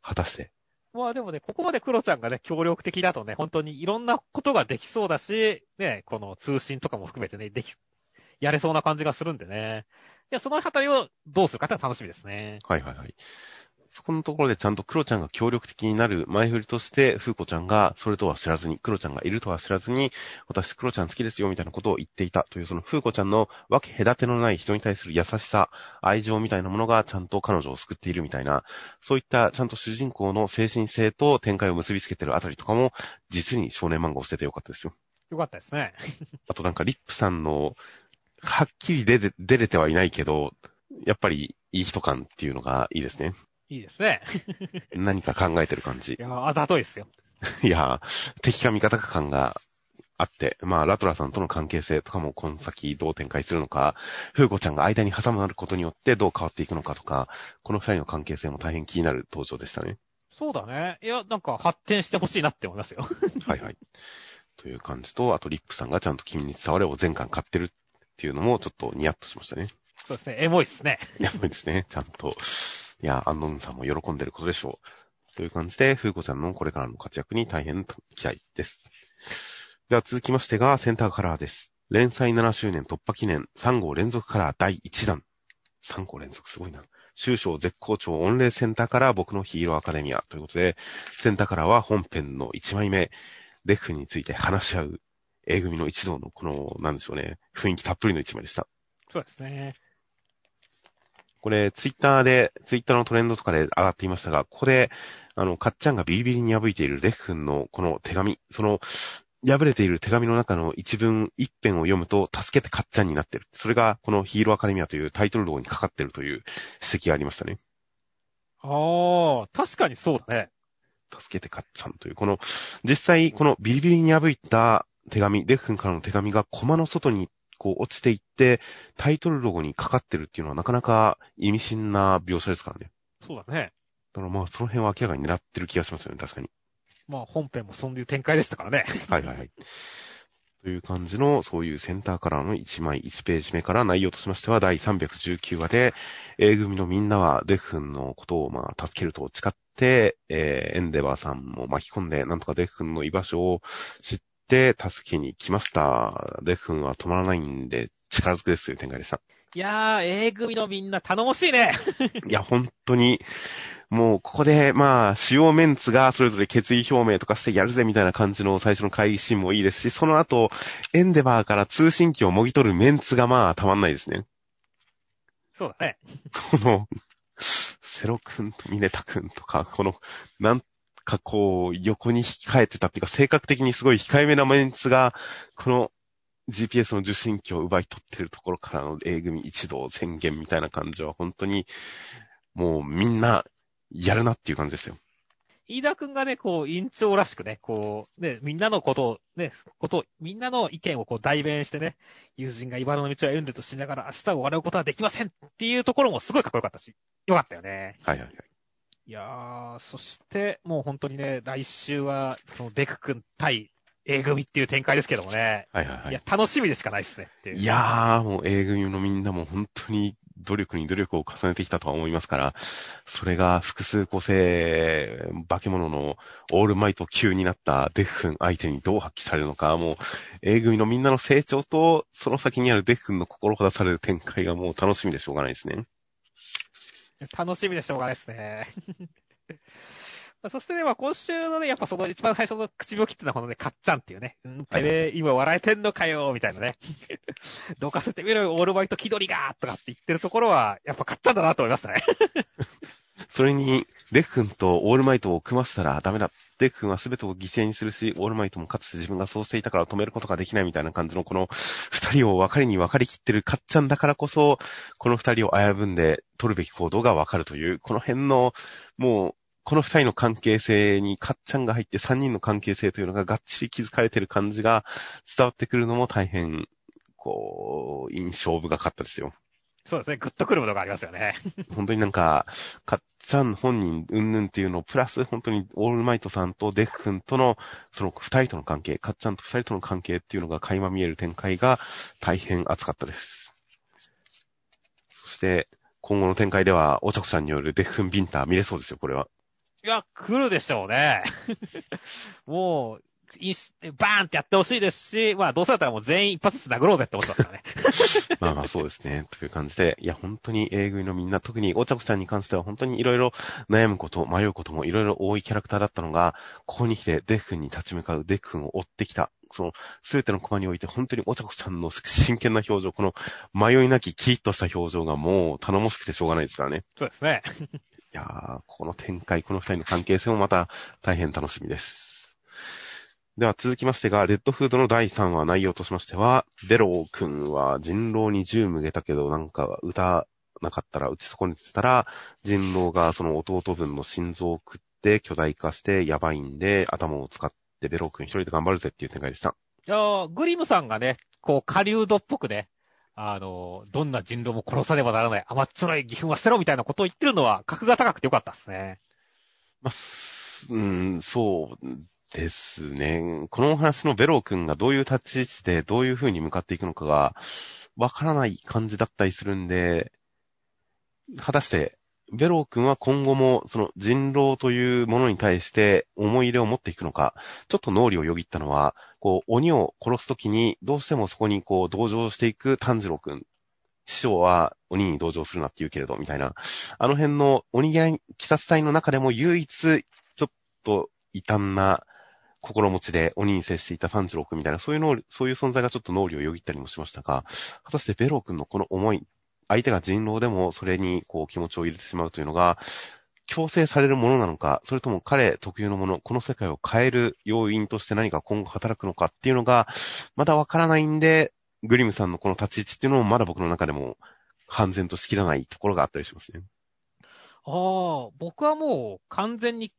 果たして。まあでもね、ここまでクロちゃんがね、協力的だとね、本当にいろんなことができそうだし、ね、この通信とかも含めてね、でき、やれそうな感じがするんでね。いや、そのあたりをどうするかって楽しみですね。はいはいはい。そこのところでちゃんとクロちゃんが協力的になる前振りとして、フーコちゃんがそれとは知らずに、クロちゃんがいるとは知らずに、私クロちゃん好きですよみたいなことを言っていたという、そのフーコちゃんの分け隔てのない人に対する優しさ、愛情みたいなものがちゃんと彼女を救っているみたいな、そういったちゃんと主人公の精神性と展開を結びつけてるあたりとかも、実に少年漫画をしててよかったですよ。よかったですね。あとなんかリップさんの、はっきり出て、出れてはいないけど、やっぱりいい人感っていうのがいいですね。いいですね。何か考えてる感じい。や、あざといですよ。*laughs* いや、敵か味方か感があって、まあ、ラトラさんとの関係性とかもこの先どう展開するのか、フーコちゃんが間に挟まることによってどう変わっていくのかとか、この二人の関係性も大変気になる登場でしたね。そうだね。いや、なんか発展してほしいなって思いますよ。はいはい。という感じと、あとリップさんがちゃんと君に伝われを全巻買ってるっていうのもちょっとニヤッとしましたね。そうですね。エモいっすね。やばいですね。ちゃんと。いや、アンノンさんも喜んでることでしょう。という感じで、フーコちゃんのこれからの活躍に大変期待です。では続きましてが、センターカラーです。連載7周年突破記念3号連続カラー第1弾。3号連続すごいな。終章絶好調御礼センターカラー僕のヒーローアカデミアということで、センターカラーは本編の1枚目、デフについて話し合う A 組の一同のこの、なんでしょうね、雰囲気たっぷりの1枚でした。そうですね。これ、ツイッターで、ツイッターのトレンドとかで上がっていましたが、ここで、あの、かっちゃんがビリビリに破いているデフ君のこの手紙、その、破れている手紙の中の一文、一編を読むと、助けてかっちゃんになってる。それが、このヒーローアカデミアというタイトルロゴにかかってるという指摘がありましたね。ああ、確かにそうだね。助けてかっちゃんという、この、実際、このビリビリに破いた手紙、デフ君からの手紙がコマの外にこう落ちていって、タイトルロゴにかかってるっていうのはなかなか意味深な描写ですからね。そうだね。だからまあ、その辺は明らかに狙ってる気がしますよね、確かに。まあ本編もそういう展開でしたからね。はいはいはい。という感じの、そういうセンターカラーの1枚1ページ目から内容としましては、第319話で、A 組のみんなはデフ君のことをまあ、助けると誓って、えー、エンデバーさんも巻き込んで、なんとかデフ君の居場所を知って助けに来ました。デフ君は止まらないんで、力ずくですという展開でした。いやー、A 組のみんな頼もしいね。*laughs* いや、本当に、もう、ここで、まあ、主要メンツがそれぞれ決意表明とかしてやるぜみたいな感じの最初の会議シーンもいいですし、その後、エンデバーから通信機をもぎ取るメンツがまあ、たまんないですね。そうだね。*laughs* この、セロ君とミネタ君とか、この、なんかこう、横に控えてたっていうか、性格的にすごい控えめなメンツが、この GPS の受信機を奪い取ってるところからの A 組一同宣言みたいな感じは、本当に、もうみんな、やるなっていう感じですよ。飯田くんがね、こう、委員長らしくね、こう、ね、みんなのことを、ね、ことを、みんなの意見をこう代弁してね、友人が茨の道を歩んでとしながら明日を笑うことはできませんっていうところもすごいかっこよかったし、よかったよね。はいはいはい。いやー、そして、もう本当にね、来週は、そのデク君対 A 組っていう展開ですけどもね。はいはいはいいや、。楽しみでしかないっすねっていう。いやー、もう A 組のみんなも本当に努力に努力を重ねてきたとは思いますから、それが複数個性、化け物のオールマイト級になったデフ君相手にどう発揮されるのか、もう A 組のみんなの成長と、その先にあるデフ君の心ほだされる展開がもう楽しみでしょうがないですね。*laughs* 楽しみでしょうがないですね。ま *laughs* あそしてね、まあ今週のね、やっぱその一番最初の唇を切ってたこのね、かっちゃんっていうね、うん、てめえ、今笑えてんのかよ、みたいなね。*laughs* どかせてみろよ、オールバイト気取りがとかって言ってるところは、やっぱかっちゃんだなと思いましたね。それに、デフ君とオールマイトを組ませたらダメだ。デフ君は全てを犠牲にするし、オールマイトもかつて自分がそうしていたから止めることができないみたいな感じのこの二人を分かりに分かりきってるかっちゃんだからこそ、この二人を危ぶんで取るべき行動が分かるという、この辺の、もう、この二人の関係性にかっちゃんが入って三人の関係性というのががっちり気づかれてる感じが伝わってくるのも大変、こう、印象深かったですよ。そうですね、グッとくるものがありますよね。*laughs* 本当になんか、かっちゃん本人、うんぬんっていうのを、プラス本当にオールマイトさんとデフ君との、その二人との関係、かっちゃんと二人との関係っていうのが垣間見える展開が大変熱かったです。そして、今後の展開では、おちょこさんによるデフ君ビンター見れそうですよ、これは。いや、来るでしょうね。*laughs* もう、バーンってやってほしいですし、まあどうせだったらもう全員一発ずつ殴ろうぜって思ってますからね。*laughs* まあまあそうですね。という感じで、いや本当に A 組のみんな、特におちゃこちゃんに関しては本当にいろいろ悩むこと、迷うこともいろいろ多いキャラクターだったのが、ここに来てデフ君に立ち向かう、デフ君を追ってきた。その、すべてのコマにおいて本当におちゃこちゃんの真剣な表情、この迷いなきキリッとした表情がもう頼もしくてしょうがないですからね。そうですね。いやー、この展開、この二人の関係性もまた大変楽しみです。では続きましてが、レッドフードの第3話内容としましては、ベロー君は人狼に銃向けたけど、なんか撃たなかったら、撃ち損ねてたら、人狼がその弟分の心臓を食って巨大化してやばいんで、頭を使ってベロー君一人で頑張るぜっていう展開でした。いやーグリムさんがね、こう、狩人っぽくね、あの、どんな人狼も殺さねばならない甘っちょろい義憤は捨てろみたいなことを言ってるのは、格が高くてよかったですね。まあ、すうん、そうですね。このお話のベロー君がどういう立ち位置でどういう風に向かっていくのかがわからない感じだったりするんで、果たして、ベロー君は今後もその人狼というものに対して思い入れを持っていくのか、ちょっと脳裏をよぎったのは、こう、鬼を殺すときにどうしてもそこにこう同情していく炭治郎君。師匠は鬼に同情するなって言うけれど、みたいな。あの辺の鬼嫌い鬼殺隊の中でも唯一、ちょっと異端な心持ちで鬼に接していた炭治郎君みたいな、そういうのを、そういう存在がちょっと脳裏をよぎったりもしましたが、果たしてベロー君のこの思い、相手が人狼でもそれにこう気持ちを入れてしまうというのが、強制されるものなのか、それとも彼特有のもの、この世界を変える要因として何か今後働くのかっていうのが、まだわからないんで、グリムさんのこの立ち位置っていうのもまだ僕の中でも、半然としきらないところがあったりしますね。ああ、僕はもう完全に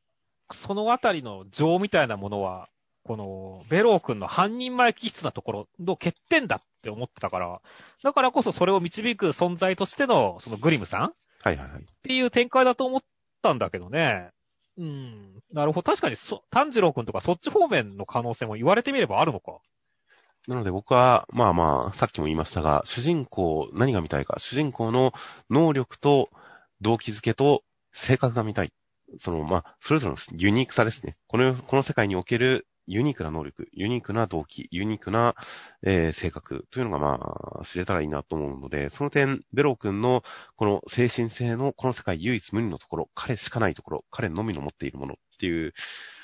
そのあたりの情みたいなものは、このベロー君の半人前気質なところの欠点だって思ってたから、だからこそそれを導く存在としてのそのグリムさんっはいはいはい。ていう展開だと思ったんだけどね。うん。なるほど。確かにそ、炭治郎君とかそっち方面の可能性も言われてみればあるのか。なので僕は、まあまあ、さっきも言いましたが、主人公、何が見たいか、主人公の能力と動機づけと性格が見たい。その、まあ、それぞれのユニークさですね。この、この世界におけるユニークな能力、ユニークな動機、ユニークな、えー、性格というのがまあ、知れたらいいなと思うので、その点、ベロー君のこの精神性のこの世界唯一無二のところ、彼しかないところ、彼のみの持っているものっていう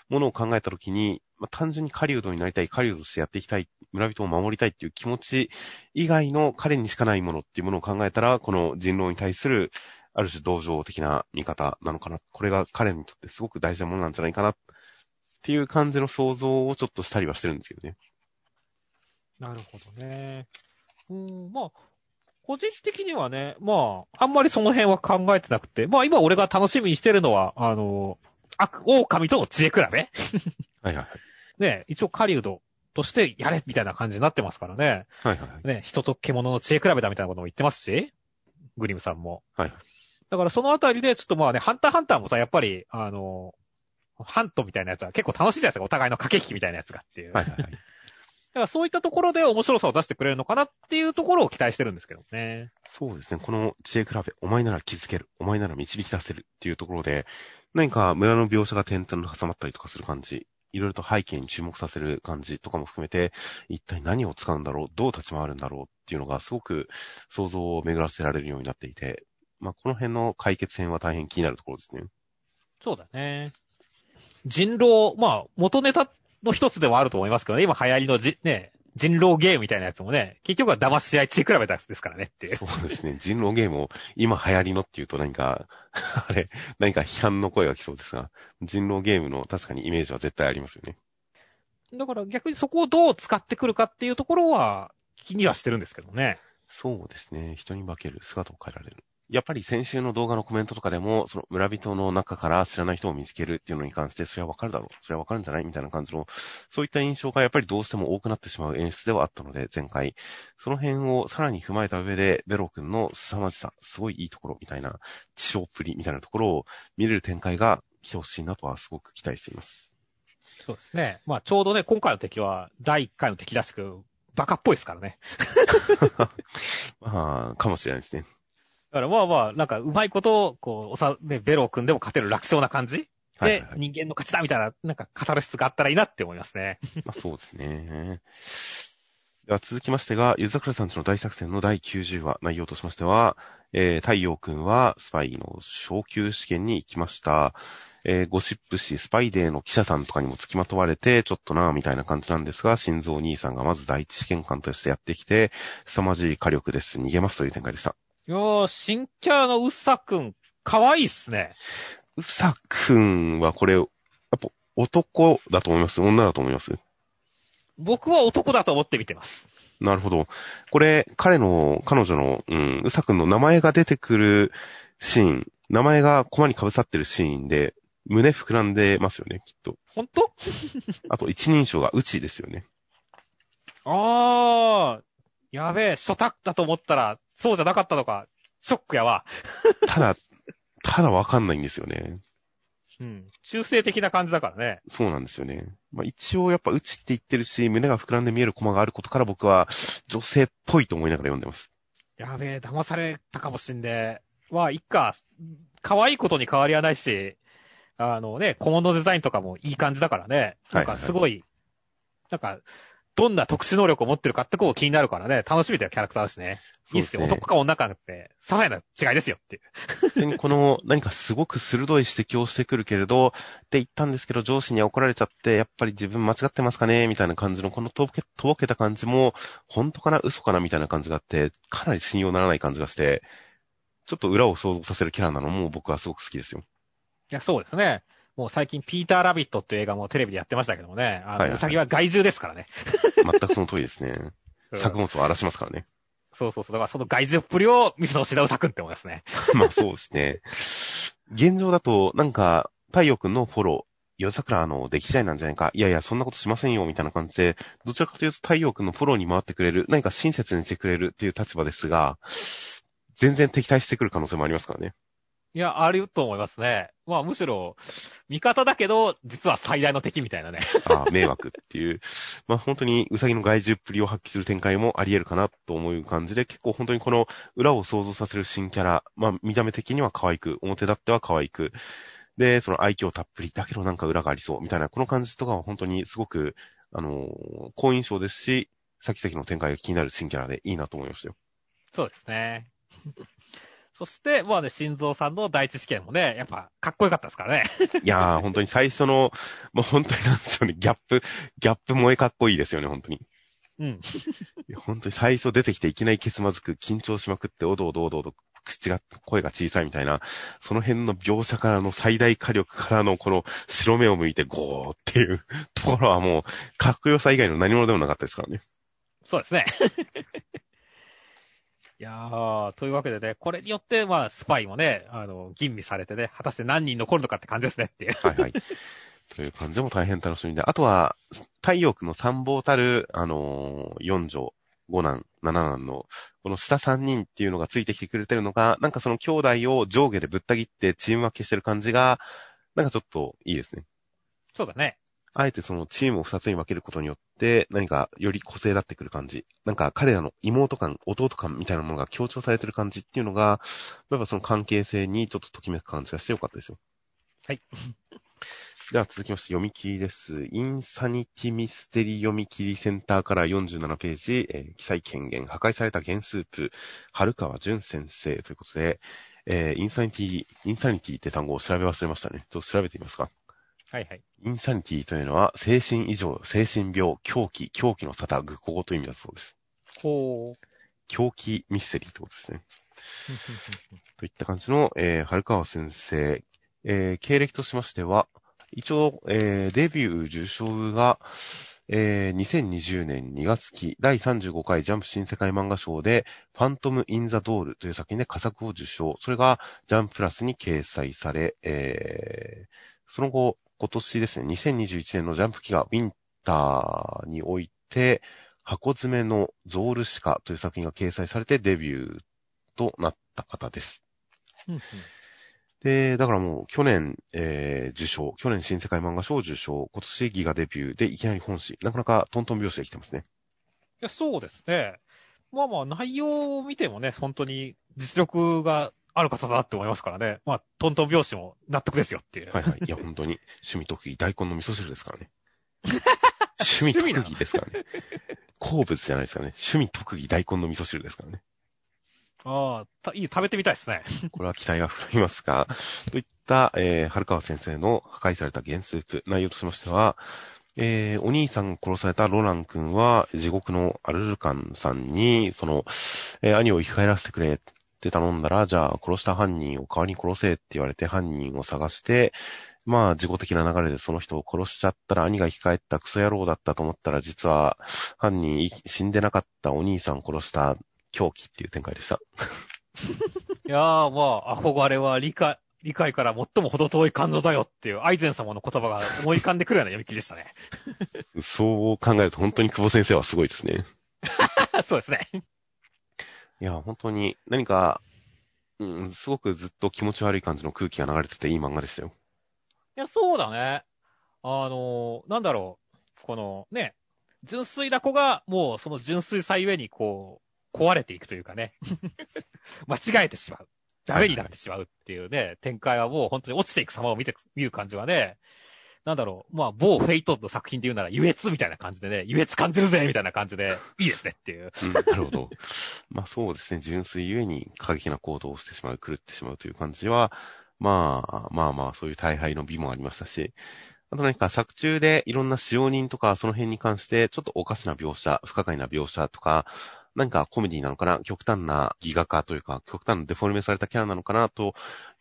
ものを考えたときに、まあ、単純に狩人になりたい、狩人としてやっていきたい、村人を守りたいっていう気持ち以外の彼にしかないものっていうものを考えたら、この人狼に対するある種同情的な見方なのかな。これが彼にとってすごく大事なものなんじゃないかなっていう感じの想像をちょっとしたりはしてるんですけどね。なるほどね。うん、まあ、個人的にはね、まあ、あんまりその辺は考えてなくて、まあ今俺が楽しみにしてるのは、あの、悪、狼との知恵比べはいはいはい。*laughs* ね、一応狩人としてやれみたいな感じになってますからね。はいはい。ね、人と獣の知恵比べだみたいなことも言ってますし、グリムさんも。はい。だからそのあたりで、ちょっとまあね、ハンターハンターもさ、やっぱり、あの、ハントみたいなやつは結構楽しいじゃないですか。お互いの駆け引きみたいなやつがっていう。はいはいはい。だからそういったところで面白さを出してくれるのかなっていうところを期待してるんですけどね。そうですね。この知恵比べ、お前なら気づける、お前なら導き出せるっていうところで、何か村の描写が点々と挟まったりとかする感じ、いろいろと背景に注目させる感じとかも含めて、一体何を使うんだろう、どう立ち回るんだろうっていうのがすごく想像を巡らせられるようになっていて、まあ、この辺の解決編は大変気になるところですね。そうだね。人狼、まあ、元ネタの一つではあると思いますけどね、今流行りのじ、ね、人狼ゲームみたいなやつもね、結局は騙し合い血比べたやつですからねってそうですね。人狼ゲームを今流行りのっていうと何か、*laughs* あれ、何か批判の声が来そうですが、人狼ゲームの確かにイメージは絶対ありますよね。だから逆にそこをどう使ってくるかっていうところは気にはしてるんですけどね。そうですね。人に化ける、姿を変えられる。やっぱり先週の動画のコメントとかでも、その村人の中から知らない人を見つけるっていうのに関して、それはわかるだろう。それはわかるんじゃないみたいな感じの、そういった印象がやっぱりどうしても多くなってしまう演出ではあったので、前回。その辺をさらに踏まえた上で、ベロ君の凄まじさ、すごいいいところみたいな、地上っぷりみたいなところを見れる展開が来てほしいなとはすごく期待しています。そうですね。まあちょうどね、今回の敵は第1回の敵らしく、バカっぽいですからね。*laughs* まあ、かもしれないですね。だからまあまあ、なんかうまいこと、こう、おさ、ね、ベロー君でも勝てる楽勝な感じ？で、人間の勝ちだみたいな、なんか語る質があったらいいなって思いますね。まあそうですね。では続きましてが、ゆずさくらさんちの大作戦の第90話、内容としましては、えー、太陽くんはスパイの昇級試験に行きました。えー、ゴシップ誌、スパイデーの記者さんとかにも付きまとわれて、ちょっとなぁ、みたいな感じなんですが、心臓兄さんがまず第一試験官としてやってきて、凄まじい火力です。逃げますという展開でした。いやー、新キャラのうさくん、かわいいっすね。うさくんはこれ、やっぱ男だと思います？女だと思います？僕は男だと思って見てます。なるほど。これ、彼の、彼女の、うん、うさくんの名前が出てくるシーン、名前がコマに被さってるシーンで、胸膨らんでますよね、きっと。本当？*laughs* あと、一人称がうちですよね。あー、やべえ、初タだと思ったら、そうじゃなかったのか、ショックやわ。ただ、ただわかんないんですよね。うん。中性的な感じだからね。そうなんですよね。まあ一応やっぱうちって言ってるし、胸が膨らんで見えるコマがあることから僕は女性っぽいと思いながら読んでます。やべえ、騙されたかもしんで。は、いっか。可愛いことに変わりはないし、あのね、小物デザインとかもいい感じだからね。なんかすごい、はいはいはい、なんか、どんな特殊能力を持ってるかってこう気になるからね、楽しみだよ、キャラクターだしね。いいっすよ、男か女かって、些細な違いですよっていう。この、何かすごく鋭い指摘をしてくるけれど、って言ったんですけど、上司に怒られちゃって、やっぱり自分間違ってますかねみたいな感じの、このとぼけ、とぼけた感じも、本当かな嘘かなみたいな感じがあって、かなり信用ならない感じがして、ちょっと裏を想像させるキャラなのも僕はすごく好きですよ。いや、そうですね。もう最近、ピーター・ラビットっていう映画もテレビでやってましたけどもね、あの、はいはい、ウサギは害獣ですからね。全くその通りですね。*laughs* 作物を荒らしますからね。そうそうそう。だからその害獣っぷりを見せてほしいな、ウサ君って思いますね。*laughs* まあそうですね。現状だと、なんか、太陽君のフォロー、夜桜の出来次第なんじゃないか。いやいや、そんなことしませんよ、みたいな感じで、どちらかというと太陽君のフォローに回ってくれる、何か親切にしてくれるっていう立場ですが、全然敵対してくる可能性もありますからね。いや、あると思いますね。まあ、むしろ、味方だけど、実は最大の敵みたいなね。*laughs* ああ、迷惑っていう。まあ、本当に、うさぎの害獣っぷりを発揮する展開もあり得るかなと思う感じで、結構本当にこの裏を想像させる新キャラ、まあ、見た目的には可愛く、表立っては可愛く、で、その愛嬌たっぷり、だけどなんか裏がありそう、みたいな、この感じとかは本当にすごく、あのー好印象ですし、先々の展開が気になる新キャラでいいなと思いましたよ。そうですね。そして、まあね、心臓さんの第一試験もね、やっぱかっこよかったですからね。*laughs* いやー、本当に最初の、もう本当になんでしょうね、ギャップ、ギャップ萌えかっこいいですよね、本当に。うん。本当に最初出てきていきなりケツまずく、緊張しまくって、おどおどおどおど、口が、声が小さいみたいな、その辺の描写からの最大火力からのこの白目を向いてゴーっていうところはもう、かっこよさ以外の何者でもなかったですからね。そうですね。いやー、というわけでね、これによって、まあ、スパイもね、あの、吟味されてね、果たして何人残るのかって感じですねっていう。はいはい。という感じでも大変楽しみで。あとは、太陽区の参謀たる、あのー、4女、5男、7男の、この下3人っていうのがついてきてくれてるのが、なんかその兄弟を上下でぶった切ってチーム分けしてる感じが、なんかちょっといいですね。そうだね。あえてそのチームを2つに分けることによって、何かより個性立ってくる感じ。なんか彼らの妹感、弟感みたいなものが強調されてる感じっていうのが、やっぱその関係性にちょっとときめく感じがしてよかったですよ。はい。*laughs* では続きまして読み切りです。 insanity ミステリ読み切りセンターカラー47ページ、えー記載権限、破壊された原スープ、春川淳先生ということで、えー insanity、insanity って単語を調べ忘れましたね。ちょっと調べてみますか。はいはい。インサニティというのは、精神異常、精神病、狂気、狂気の沙汰、愚行という意味だそうです。ほう。狂気ミステリーってことですね。といった感じの、えー、春川先生、えー、経歴としましては、一応、えー、デビュー受賞が、えー、2020年2月期第35回ジャンプ新世界漫画賞で、ファントム・イン・ザ・ドールという作品で佳作を受賞。それがジャンププラスに掲載され、えー、その後、今年ですね、2021年のジャンプ期がウィンターにおいて、箱詰めのゾールシカという作品が掲載されてデビューとなった方です。で、だからもう去年、えー、受賞、去年新世界漫画賞受賞、今年ギガデビューでいきなり本誌、なかなかトントン拍子で来てますね。いや、そうですね。まあまあ、内容を見てもね、本当に実力がある方だなって思いますからね。まあ、トントン拍子も納得ですよっていう。はいはい。いや、本当に、趣味特技大根の味噌汁ですからね。*laughs* 趣味特技ですからね。好物じゃないですかね。趣味特技大根の味噌汁ですからね。ああ、たいい、食べてみたいですね。これは期待が膨らみますが、といった、えー、春川先生の破壊された原スープ、内容としましては、えー、お兄さんが殺されたロラン君は、地獄のアルルカンさんに、その、えー兄を生き返らせてくれって頼んだら、じゃあ殺した犯人を代わりに殺せって言われて犯人を探して、まあ、事故的な流れでその人を殺しちゃったら兄が生き返ったクソ野郎だったと思ったら、実は犯人い死んでなかったお兄さんを殺した狂気っていう展開でした。*laughs* いやー、まあ、憧れは理解、理解から最も程遠い感情だよっていう、アイゼン様の言葉が思い浮かんでくるような読み切りでしたね。*laughs* そう考えると本当に久保先生はすごいですね。*laughs* そうですね。いや、本当に何か、うん、すごくずっと気持ち悪い感じの空気が流れてていい漫画でしたよ。いや、そうだね。あのーなんだろう。このね、純粋な子が、もうその純粋さゆえにこう、壊れていくというかね。*laughs* 間違えてしまう。ダメになってしまうっていうね、展開はもう本当に落ちていく様を見て、見る感じはね、なんだろう、まあ、某フェイトの作品で言うなら、優越みたいな感じでね、優越感じるぜみたいな感じで、*laughs* いいですねっていう。うん、なるほど。まあそうですね、純粋ゆえに過激な行動をしてしまう、狂ってしまうという感じは、まあ、まあまあ、そういう大敗の美もありましたし、あと何か作中でいろんな使用人とかその辺に関してちょっとおかしな描写、不可解な描写とか、何かコメディなのかな極端なギガ化というか、極端なデフォルメされたキャラなのかなと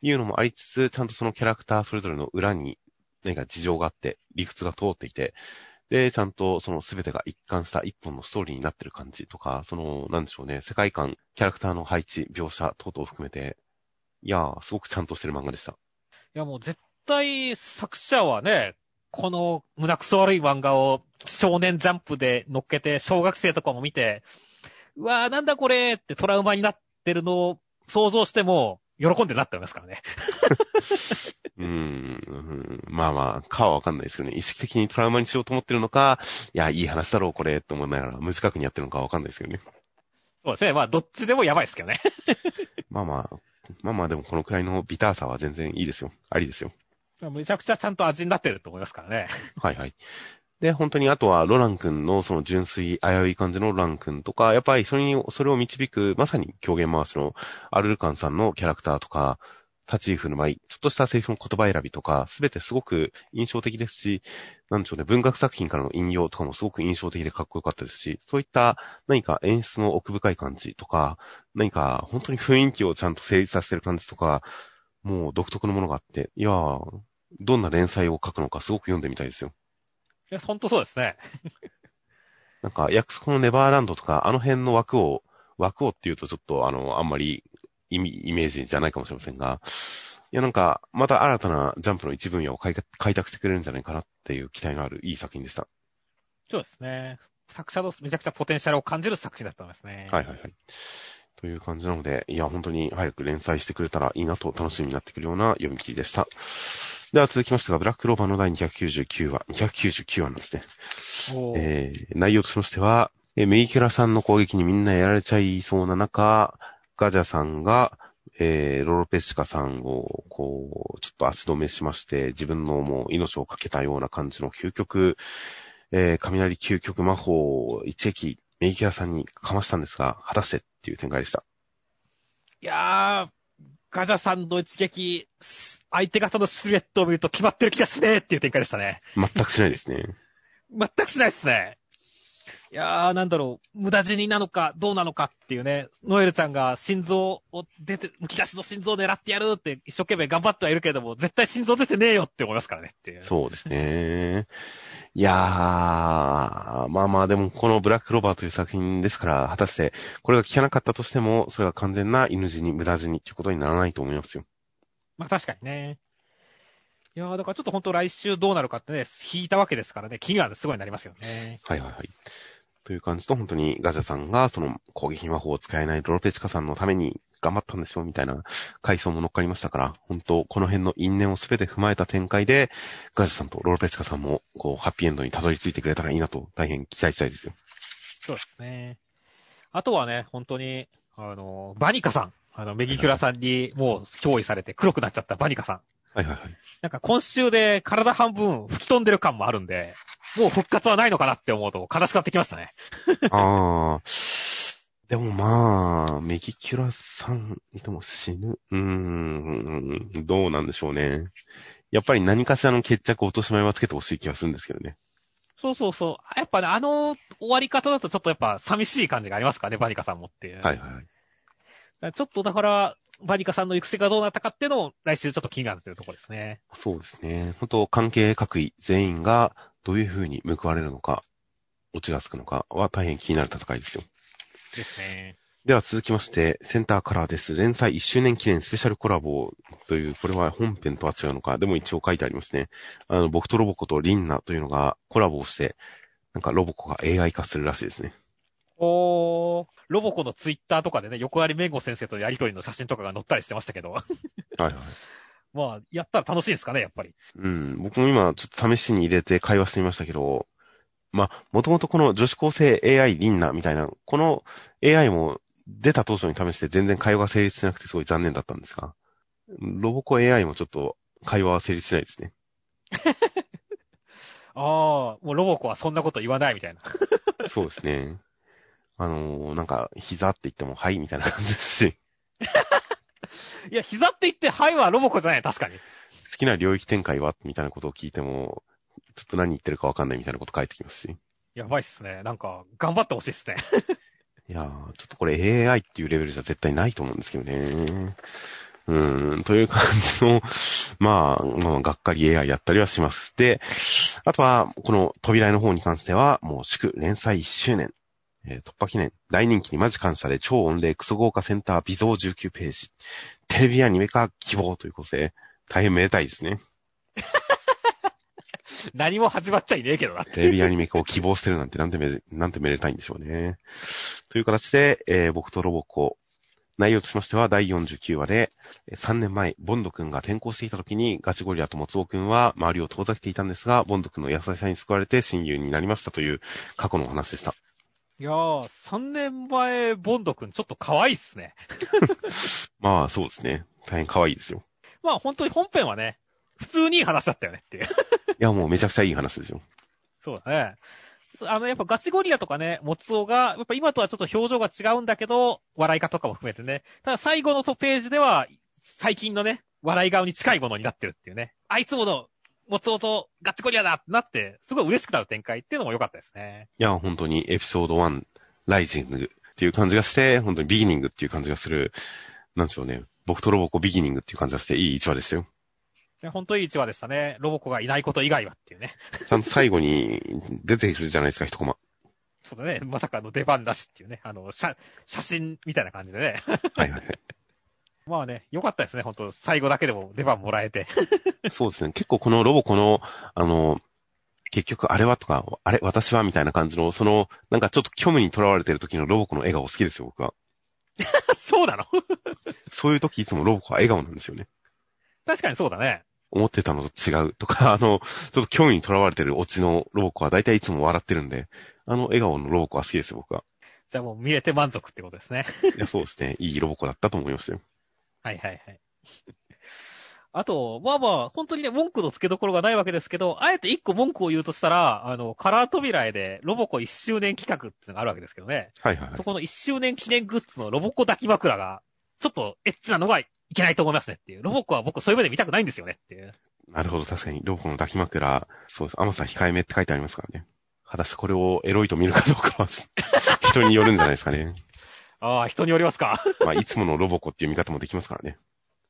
いうのもありつつ、ちゃんとそのキャラクターそれぞれの裏に何か事情があって、理屈が通っていて、で、ちゃんとその全てが一貫した一本のストーリーになってる感じとか、その、なんでしょうね、世界観、キャラクターの配置、描写等々を含めて、いやー、すごくちゃんとしてる漫画でした。いやもう絶対作者はね、この胸くそ悪い漫画を少年ジャンプで乗っけて小学生とかも見て、うわーなんだこれってトラウマになってるのを想像しても喜んでなってますからね。*laughs* うーん、うんまあまあ、かはわかんないですよね。意識的にトラウマにしようと思ってるのか、いや、いい話だろう、これ、と思いながら、無自覚にやってるのかわかんないですよね。そうですね。まあどっちでもやばいですけどね。*laughs* まあまあ、まあまあ、でもこのくらいのビターさは全然いいですよ。ありですよ。めちゃくちゃちゃんと味になってると思いますからね。はいはい。で、本当にあとはロラン君のその純粋、危うい感じのロラン君とか、やっぱりそれに、それを導く、まさに狂言回しのアルルカンさんのキャラクターとか、立ち居振る舞い、ちょっとしたセリフの言葉選びとか、すべてすごく印象的ですし、なんでしょうね、文学作品からの引用とかもすごく印象的でかっこよかったですし、そういった何か演出の奥深い感じとか、何か本当に雰囲気をちゃんと成立させてる感じとか、もう独特のものがあって、いやー、どんな連載を書くのかすごく読んでみたいですよ。いや、ほんとそうですね。*laughs* なんか、約束のネバーランドとか、あの辺の枠を、枠をっていうとちょっとあの、あんまりイメージじゃないかもしれませんが、いやなんか、また新たなジャンプの一分野を開開拓してくれるんじゃないかなっていう期待のあるいい作品でした。そうですね。作者のめちゃくちゃポテンシャルを感じる作品だったんですね。はいはいはい。という感じなので、いや、本当に早く連載してくれたらいいなと楽しみになってくるような読み切りでした。では続きましてが、ブラッククローバーの第299話、299話なんですね。えー、内容としましては、えーメイキュラさんの攻撃にみんなやられちゃいそうな中、ガジャさんが、えー、ロロペシカさんを、こう、ちょっと足止めしまして、自分のもう命をかけたような感じの究極、えー、雷究極魔法を一撃、メイキュラさんにかましたんですが、果たしてっていう展開でした。いやー、ガジャさんの一撃、し相手方のシルエットを見ると決まってる気がしねえっていう展開でしたね。全くしないですね。全くしないですね。いやー、なんだろう、無駄死になのか、どうなのかっていうね、ノエルちゃんが心臓を出て、むき出しの心臓を狙ってやるって一生懸命頑張ってはいるけれども、絶対心臓出てねえよって思いますからねっていう。そうですね。いやー、まあまあでもこのブラックロバーという作品ですから、果たしてこれが効かなかったとしても、それが完全な犬死に無駄死にっていうことにならないと思いますよ。まあ確かにね。いやー、だからちょっと本当来週どうなるかってね、引いたわけですからね、気にはすごいなりますよね。はいはいはい。という感じと、本当にガジャさんがその攻撃魔法を使えないロロペチカさんのために頑張ったんですよ、みたいな回想も乗っかりましたから、本当この辺の因縁をすべて踏まえた展開で、ガジャさんとロロペチカさんも、こう、ハッピーエンドにたどり着いてくれたらいいなと、大変期待したいですよ。そうですね。あとはね、本当に、あの、バニカさん。あの、メギキュラさんにもう憑依されて黒くなっちゃったバニカさん。はいはいはい。なんか今週で体半分吹き飛んでる感もあるんで、もう復活はないのかなって思うと悲しくなってきましたね。ああ。でもまあ、メギキュラさんいても死ぬ。うーん、どうなんでしょうね。やっぱり何かしらの決着落とし前はつけてほしい気がするんですけどね。そうそうそう。やっぱね、あの終わり方だとちょっとやっぱ寂しい感じがありますからね、バニカさんもっていう。はいはいはい。ちょっとだから、バニカさんの行く末がどうなったかっていうのを来週ちょっと気になってるところですね。そうですね。本当関係各位全員がどういう風に報われるのか、オチがつくのかは大変気になる戦いですよ。ですね。では続きまして、センターカラーです。連載1周年記念スペシャルコラボという、これは本編とは違うのか、でも一応書いてありますね。あの、僕とロボコとリンナというのがコラボをして、なんかロボコが AI 化するらしいですね。おー、ロボコのツイッターとかでね、横割りメンゴ先生とのやりとりの写真とかが載ったりしてましたけど。はいはい。*laughs* まあ、やったら楽しいですかね、やっぱり。うん、僕も今ちょっと試しに入れて会話してみましたけど、まあ、もともとこの女子高生 AI リンナみたいな、この AI も出た当初に試して全然会話が成立しなくてすごい残念だったんですが、ロボコ AI もちょっと会話は成立しないですね。*laughs* ああ、もうロボコはそんなこと言わないみたいな。*laughs* そうですね。あのーなんか、膝って言っても、はい、みたいな感じですし、*laughs* いや、膝って言って、はいはロボコじゃない、確かに。好きな領域展開は？みたいなことを聞いても、ちょっと何言ってるかわかんないみたいなこと返ってきますし。やばいっすね。なんか、頑張ってほしいっすね。*laughs* いやー、ちょっとこれ AI っていうレベルじゃ絶対ないと思うんですけどね。うーん、という感じの、*laughs* まあ、まあ、がっかり AI やったりはします。で、あとは、この扉絵の方に関しては、もう祝連載1周年。えー突破記念。大人気にマジ感謝で超御礼クソ豪華センター微増19ページ。テレビアニメ化希望ということで、大変めでたいですね。*laughs* *laughs* 何も始まっちゃいねえけどなって。テレビアニメ化を希望してるなんてなんてめで、なんてめでたいんでしょうね。という形で、えー僕とロボコ、内容としましては第49話で、えー3年前、ボンド君が転校していた時にガチゴリラとモツオ君は周りを遠ざけていたんですが、ボンド君の優しさに救われて親友になりましたという過去のお話でした。いやー、3年前、ボンド君ちょっと可愛いっすね。*laughs* まあそうですね。大変可愛いですよ。まあ本当に本編はね、普通にいい話だったよねっていう。*laughs* いや、もうめちゃくちゃいい話ですよ。そうだね。すあの、やっぱガチゴリラとかね、モツオが、やっぱ今とはちょっと表情が違うんだけど、笑い方とかも含めてね。ただ最後のページでは、最近のね、笑い顔に近いものになってるっていうね。あいつもの、モツオとガチゴリラだってなって、すごい嬉しくなる展開っていうのも良かったですね。いや、本当にエピソード1、ライジングっていう感じがして、本当にビギニングっていう感じがする、なんでしょうね。僕とロボコビギニングっていう感じがして、いい一話でしたよ。本当いい一話でしたね。ロボコがいないこと以外はっていうね。ちゃんと最後に出てくるじゃないですか、一コマ。そうだね。まさかの出番なしっていうね。あの、写、写真みたいな感じでね。はいはいはい。*laughs* まあね、良かったですね。本当最後だけでも出番もらえて。そうですね。結構このロボコの、あの、結局あれはとか、あれ私はみたいな感じの、その、なんかちょっと虚無に囚われてる時のロボコの笑顔好きですよ、僕は。*laughs* そうなの？*laughs* そういう時いつもロボコは笑顔なんですよね。確かにそうだね。思ってたのと違うとか、*laughs* あの、ちょっと虚無に囚われてるオチのロボコは大体いつも笑ってるんで、あの笑顔のロボコは好きですよ、僕は。じゃあもう見れて満足ってことですね。*laughs* いや、そうですね。いいロボコだったと思いましたよ。はいはいはい。あと、まあまあ、本当にね、文句の付けどころがないわけですけど、あえて一個文句を言うとしたら、あの、カラー扉絵でロボコ1周年企画っていうのがあるわけですけどね。はいはいはいそ。この1周年記念グッズのロボコ抱き枕が、ちょっとエッチなのがいけないと思いますねっていう。ロボコは僕そういう目で見たくないんですよねっていう。なるほど、確かに、ロボコの抱き枕、そうです。甘さ控えめって書いてありますからね。果たしてこれをエロいと見るかどうかは、*laughs* 人によるんじゃないですかね。ああ、人によりますか。まあ、いつものロボコっていう見方もできますからね。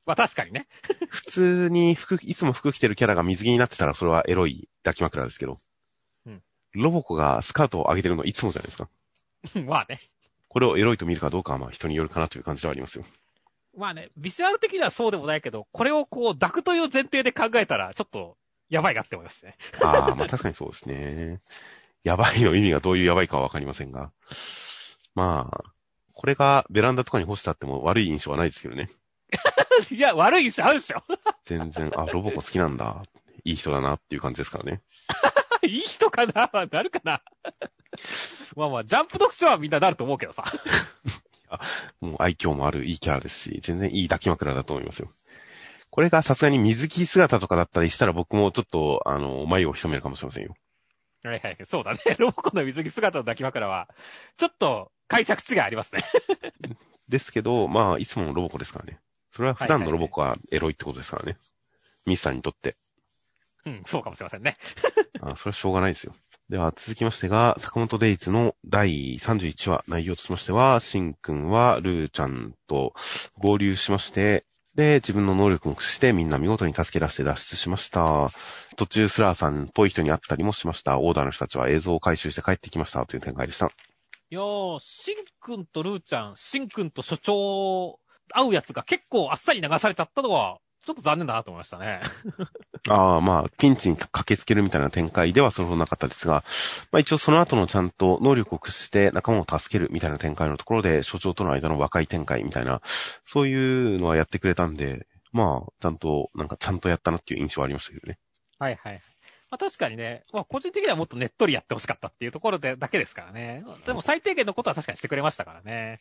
まあ確かにね。普通に服、いつも服着てるキャラが水着になってたら、それはエロい抱き枕ですけど。うんロボコがスカートを上げてるのいつもじゃないですか。*laughs* まあね。これをエロいと見るかどうかは、まあ、人によるかなという感じではありますよ。まあね、ビジュアル的にはそうでもないけど、これをこう抱くという前提で考えたら、ちょっと、やばいなって思いましたね。ああ、まあ確かにそうですね。やばいの意味がどういうやばいかはわかりませんが。まあ、これがベランダとかに干してあっても悪い印象はないですけどね。*laughs* いや、悪い印象あるでしょ。全然、あ、ロボコ好きなんだ。いい人だなっていう感じですからね。*laughs* いい人かな？*laughs* なるかな？まあまあ、ジャンプ読書はみんななると思うけどさ。もう愛嬌もあるいいキャラですし、全然いい抱き枕だと思いますよ。これがさすがに水着姿とかだったりしたら僕もちょっと、あの、眉を潜めるかもしれませんよ。はいはい、そうだね。*laughs* ロボコの水着姿の抱き枕は、ちょっと解釈違いありますね。*laughs* ですけど、まあ、いつものロボコですからね。それは普段のロボコはエロいってことですからね。ミスさんにとって。うん、そうかもしれませんね。*laughs* あそれはしょうがないですよ。では続きましてが、坂本デイズの第31話、内容としましては、シンくんはルーちゃんと合流しまして、で、自分の能力を駆使してみんな見事に助け出して脱出しました。途中スラーさんっぽい人に会ったりもしました。オーダーの人たちは映像を回収して帰ってきましたという展開でした。いやー、シンくんとルーちゃん、シンくんと所長、会うやつが結構あっさり流されちゃったのは、ちょっと残念だなと思いましたね。*laughs* ああ、まあ、ピンチに駆けつけるみたいな展開ではそれほどなかったですが、まあ一応その後のちゃんと能力を駆使して仲間を助けるみたいな展開のところで、所長との間の和解展開みたいな、そういうのはやってくれたんで、まあ、ちゃんと、なんかちゃんとやったなっていう印象はありましたけどね。はいはい。まあ確かにね、まあ個人的にはもっとねっとりやってほしかったっていうところでだけですからね。でも最低限のことは確かにしてくれましたからね。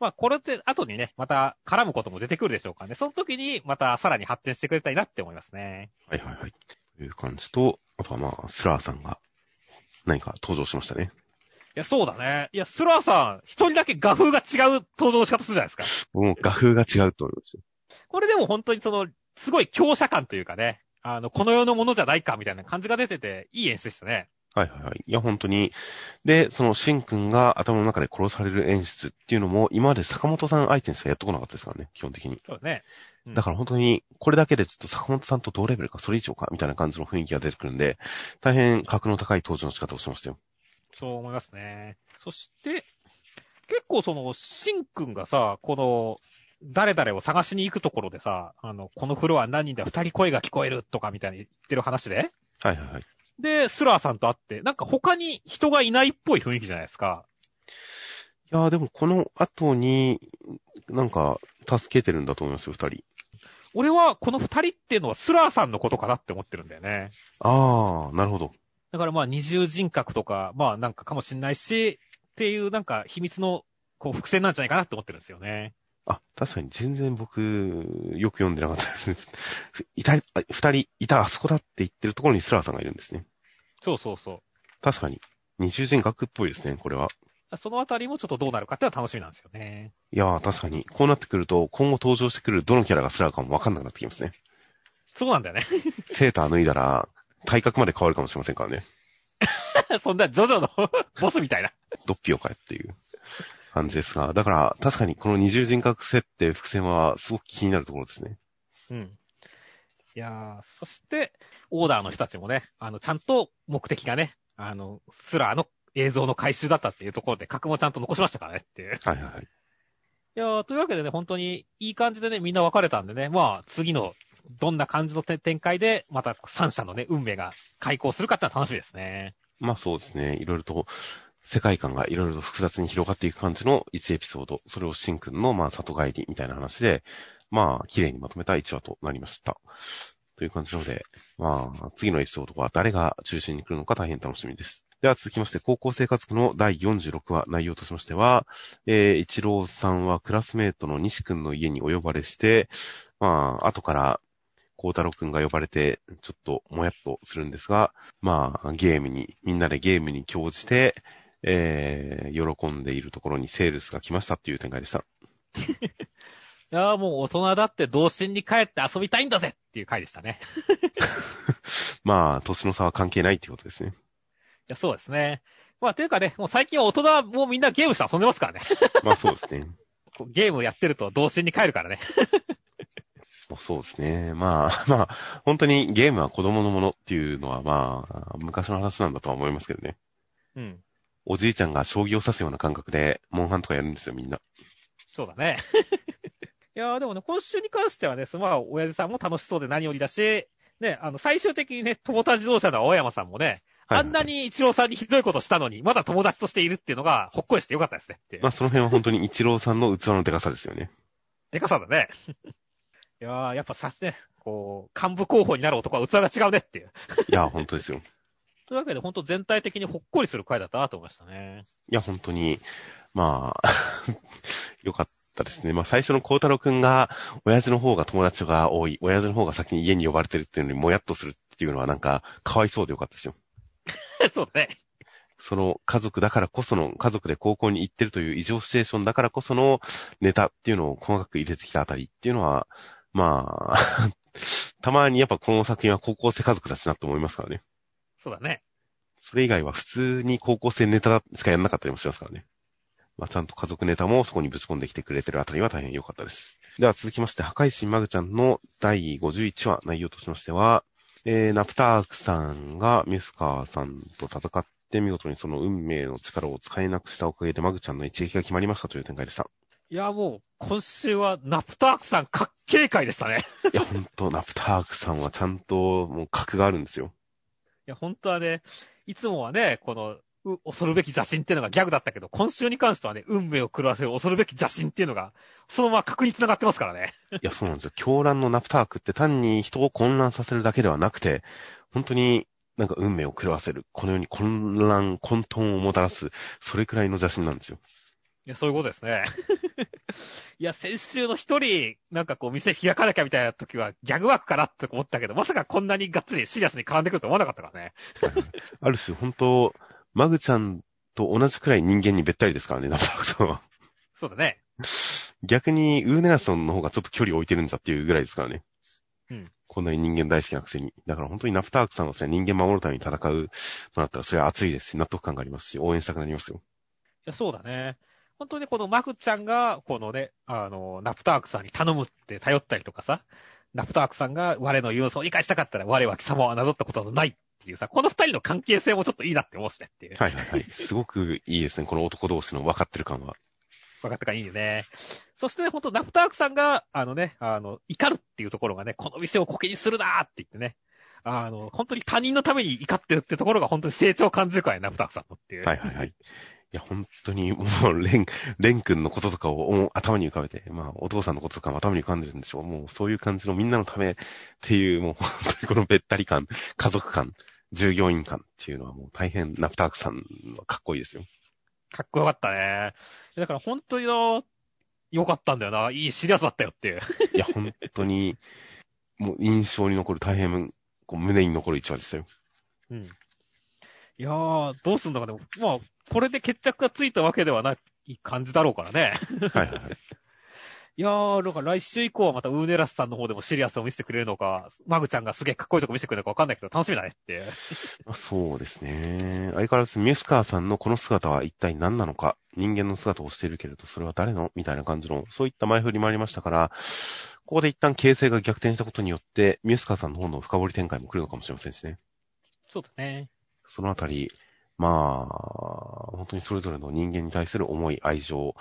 まあこれって後にね、また絡むことも出てくるでしょうからね。その時にまたさらに発展してくれたいなって思いますね。はいはいはい。という感じと、あとはまあ、スラーさんが何か登場しましたね。いや、そうだね。いや、スラーさん、一人だけ画風が違う登場の仕方するじゃないですか。もう画風が違うと思いますよ。これでも本当にその、すごい強者感というかね、あの、この世のものじゃないかみたいな感じが出てて、いい演出でしたね。はいはいはい。いや、本当に。で、その、シンくんが頭の中で殺される演出っていうのも、今まで坂本さん相手にしかやってこなかったですからね、基本的に。そうね。うんだから本当に、これだけでちょっと坂本さんと同レベルか、それ以上か、みたいな感じの雰囲気が出てくるんで、大変格の高い登場の仕方をしてましたよ。そう思いますね。そして、結構その、シンくんがさ、この、誰々を探しに行くところでさ、あの、このフロア何人だ、二人声が聞こえるとかみたいに言ってる話で、はいはいはい。で、スラーさんと会って、なんか他に人がいないっぽい雰囲気じゃないですか。いやーでもこの後に、なんか、助けてるんだと思いますよ、二人。俺はこの二人っていうのはスラーさんのことかなって思ってるんだよね。あー、なるほど。だからまあ二重人格とか、まあなんかかもしんないし、っていうなんか秘密のこう伏線なんじゃないかなって思ってるんですよね。あ、確かに全然僕、よく読んでなかったです。いた、あ二人いた、あそこだって言ってるところにスラーさんがいるんですね。そうそうそう。確かに。二重人格っぽいですね、これは。そのあたりもちょっとどうなるかっていうのは楽しみなんですよね。いやー、確かに。こうなってくると、今後登場してくるどのキャラがスラーかもわかんなくなってきますね。そうなんだよね。セーター脱いだら、体格まで変わるかもしれませんからね。*laughs* そんなジョジョの *laughs* ボスみたいな。ドッピオかよっていう感じですが。だから、確かにこの二重人格設定、伏線はすごく気になるところですね。うん。いやー、そして、オーダーの人たちもね、あの、ちゃんと目的がね、あの、スラーの映像の回収だったっていうところで、格もちゃんと残しましたからねっていう。はいはいはい。いやー、というわけでね、本当にいい感じでね、みんな分かれたんでね、まあ、次の、どんな感じのて展開で、また三者のね、運命が開口するかってのは楽しみですね。まあそうですね。いろいろと、世界観がいろいろと複雑に広がっていく感じの1エピソード。それをシンくんの、まあ、里帰りみたいな話で、まあ、綺麗にまとめた1話となりました。という感じなので、まあ、次のエピソードは誰が中心に来るのか大変楽しみです。では続きまして、高校生活区の第46話内容としましては、えー、一郎さんはクラスメートの西くんの家にお呼ばれして、まあ、後から、孝太郎くんが呼ばれて、ちょっともやっとするんですが、まあ、ゲームに、みんなでゲームに興じて、えー、喜んでいるところにセールスが来ましたっていう展開でした。*laughs* いやーもう大人だって童心に帰って遊びたいんだぜっていう回でしたね。*laughs* *laughs* まあ、年の差は関係ないっていうことですね。いや、そうですね。まあ、というかね、もう最近は大人はもうみんなゲームして遊んでますからね。まあそうですね。ゲームやってると童心に帰るからね。そうですね。まあ、まあ、本当にゲームは子供のものっていうのはまあ、昔の話なんだとは思いますけどね。うん。おじいちゃんが将棋を指すような感覚で、モンハンとかやるんですよ、みんな。そうだね。*laughs* いやーでもね、今週に関してはね、まあ、親父さんも楽しそうで何よりだし、ね、あの、最終的にね、友達自動車の青山さんもね、はいあんなに一郎さんにひどいことしたのに、まだ友達としているっていうのが、ほっこりしてよかったですねっていうまあ、その辺は本当に一郎さんの器のでかさですよね。でかさだね。いやーやっぱさすね、こう、幹部候補になる男は器が違うねっていう。いや、本当ですよ。というわけで、本当全体的にほっこりする回だったなと思いましたね。いや、本当に、まあ、*laughs* よかったですね。まあ、最初の孝太郎くんが、親父の方が友達が多い、親父の方が先に家に呼ばれてるっていうのにもやっとするっていうのはなんか、かわいそうでよかったですよ。*laughs* そうだね。その家族だからこその、家族で高校に行ってるという異常シチュエーションだからこそのネタっていうのを細かく入れてきたあたりっていうのは、まあ、*laughs* たまにやっぱこの作品は高校生家族だしなと思いますからね。そうだね。それ以外は普通に高校生ネタしかやんなかったりもしますからね。まあ、ちゃんと家族ネタもそこにぶち込んできてくれてるあたりは大変良かったです。では続きまして、破壊神マグちゃんの第51話内容としましては、えー、ナプタークさんがミスカーさんと戦って見事にその運命の力を使えなくしたおかげでマグちゃんの一撃が決まりましたという展開でした。いや、もう、今週はナプタークさんかっけえ回でしたね。いや、ほんと、ナプタークさんはちゃんともう格があるんですよ。いや、本当はね、いつもはね、この、う恐るべき邪神っていうのがギャグだったけど、今週に関してはね、運命を狂わせる恐るべき邪神っていうのが、そのまま確に繋がってますからね。いや、そうなんですよ。狂乱のナプタークって単に人を混乱させるだけではなくて、本当になんか運命を狂わせる。このように混乱、混沌をもたらす。それくらいの邪神なんですよ。いや、そういうことですね。いや、先週の一人、なんかこう、店開かなきゃみたいな時は、ギャグ枠かなって思ったけど、まさかこんなにがっつりシリアスに絡んでくると思わなかったからね。*laughs* ある種、本当マグちゃんと同じくらい人間にべったりですからね、ナプタークさんは。そうだね。逆に、ウーネラソンの方がちょっと距離を置いてるんじゃっていうぐらいですからね。うん。こんなに人間大好きなくせに。だから本当にナプタークさんはそれ人間守るために戦うとなったら、それは熱いですし、納得感がありますし、応援したくなりますよ。いや、そうだね。本当にこのマグちゃんが、このね、あの、ナプタークさんに頼むって頼ったりとかさ、ナプタークさんが我の言うを理解したかったら我は貴様は名乗ったことのないっていうさ、この二人の関係性もちょっといいなって思うしねっていう。はいはいはい。すごくいいですね、この男同士の分かってる感は。分かったかいいよね。そしてね、本当ナプタークさんが、あのね、あの、怒るっていうところがね、この店をコケにするなーって言ってね、あの、本当に他人のために怒ってるってところが本当に成長を感じるからね、ナプタークさんのっていう。はいはいはい。いや、本当に、もう、レン、レン君のこととかを頭に浮かべて、まあ、お父さんのこととかも頭に浮かんでるんでしょう。もう、そういう感じのみんなのためっていう、もう、本当にこのべったり感、家族感、従業員感っていうのはもう大変、ナプタークさんはかっこいいですよ。かっこよかったね。だから本当にの、い良かったんだよな。いいシリアスだったよっていう。いや、本当に、もう印象に残る、大変、こう胸に残る一話でしたよ。うん。いやー、どうすんだかね。まあ、これで決着がついたわけではない感じだろうからね。はいはいはい。いやー、なんか来週以降はまたウーネラスさんの方でもシリアスを見せてくれるのか、マグちゃんがすげえかっこいいとこ見せてくれるのかわかんないけど、楽しみだねってそうですね。相変わらずミエスカーさんのこの姿は一体何なのか、人間の姿をしているけれど、それは誰のみたいな感じの、そういった前振りもありましたから、ここで一旦形勢が逆転したことによって、ミエスカーさんの方の深掘り展開も来るのかもしれませんしね。そうだね。そのあたり、まあ、本当にそれぞれの人間に対する思い、愛情、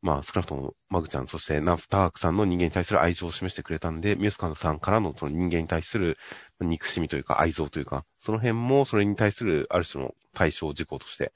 まあ、少なくとも、マグちゃん、そしてナフタークさんの人間に対する愛情を示してくれたんで、ミュースカーさんからのその人間に対する憎しみというか愛憎というか、その辺もそれに対するある種の対象事項として、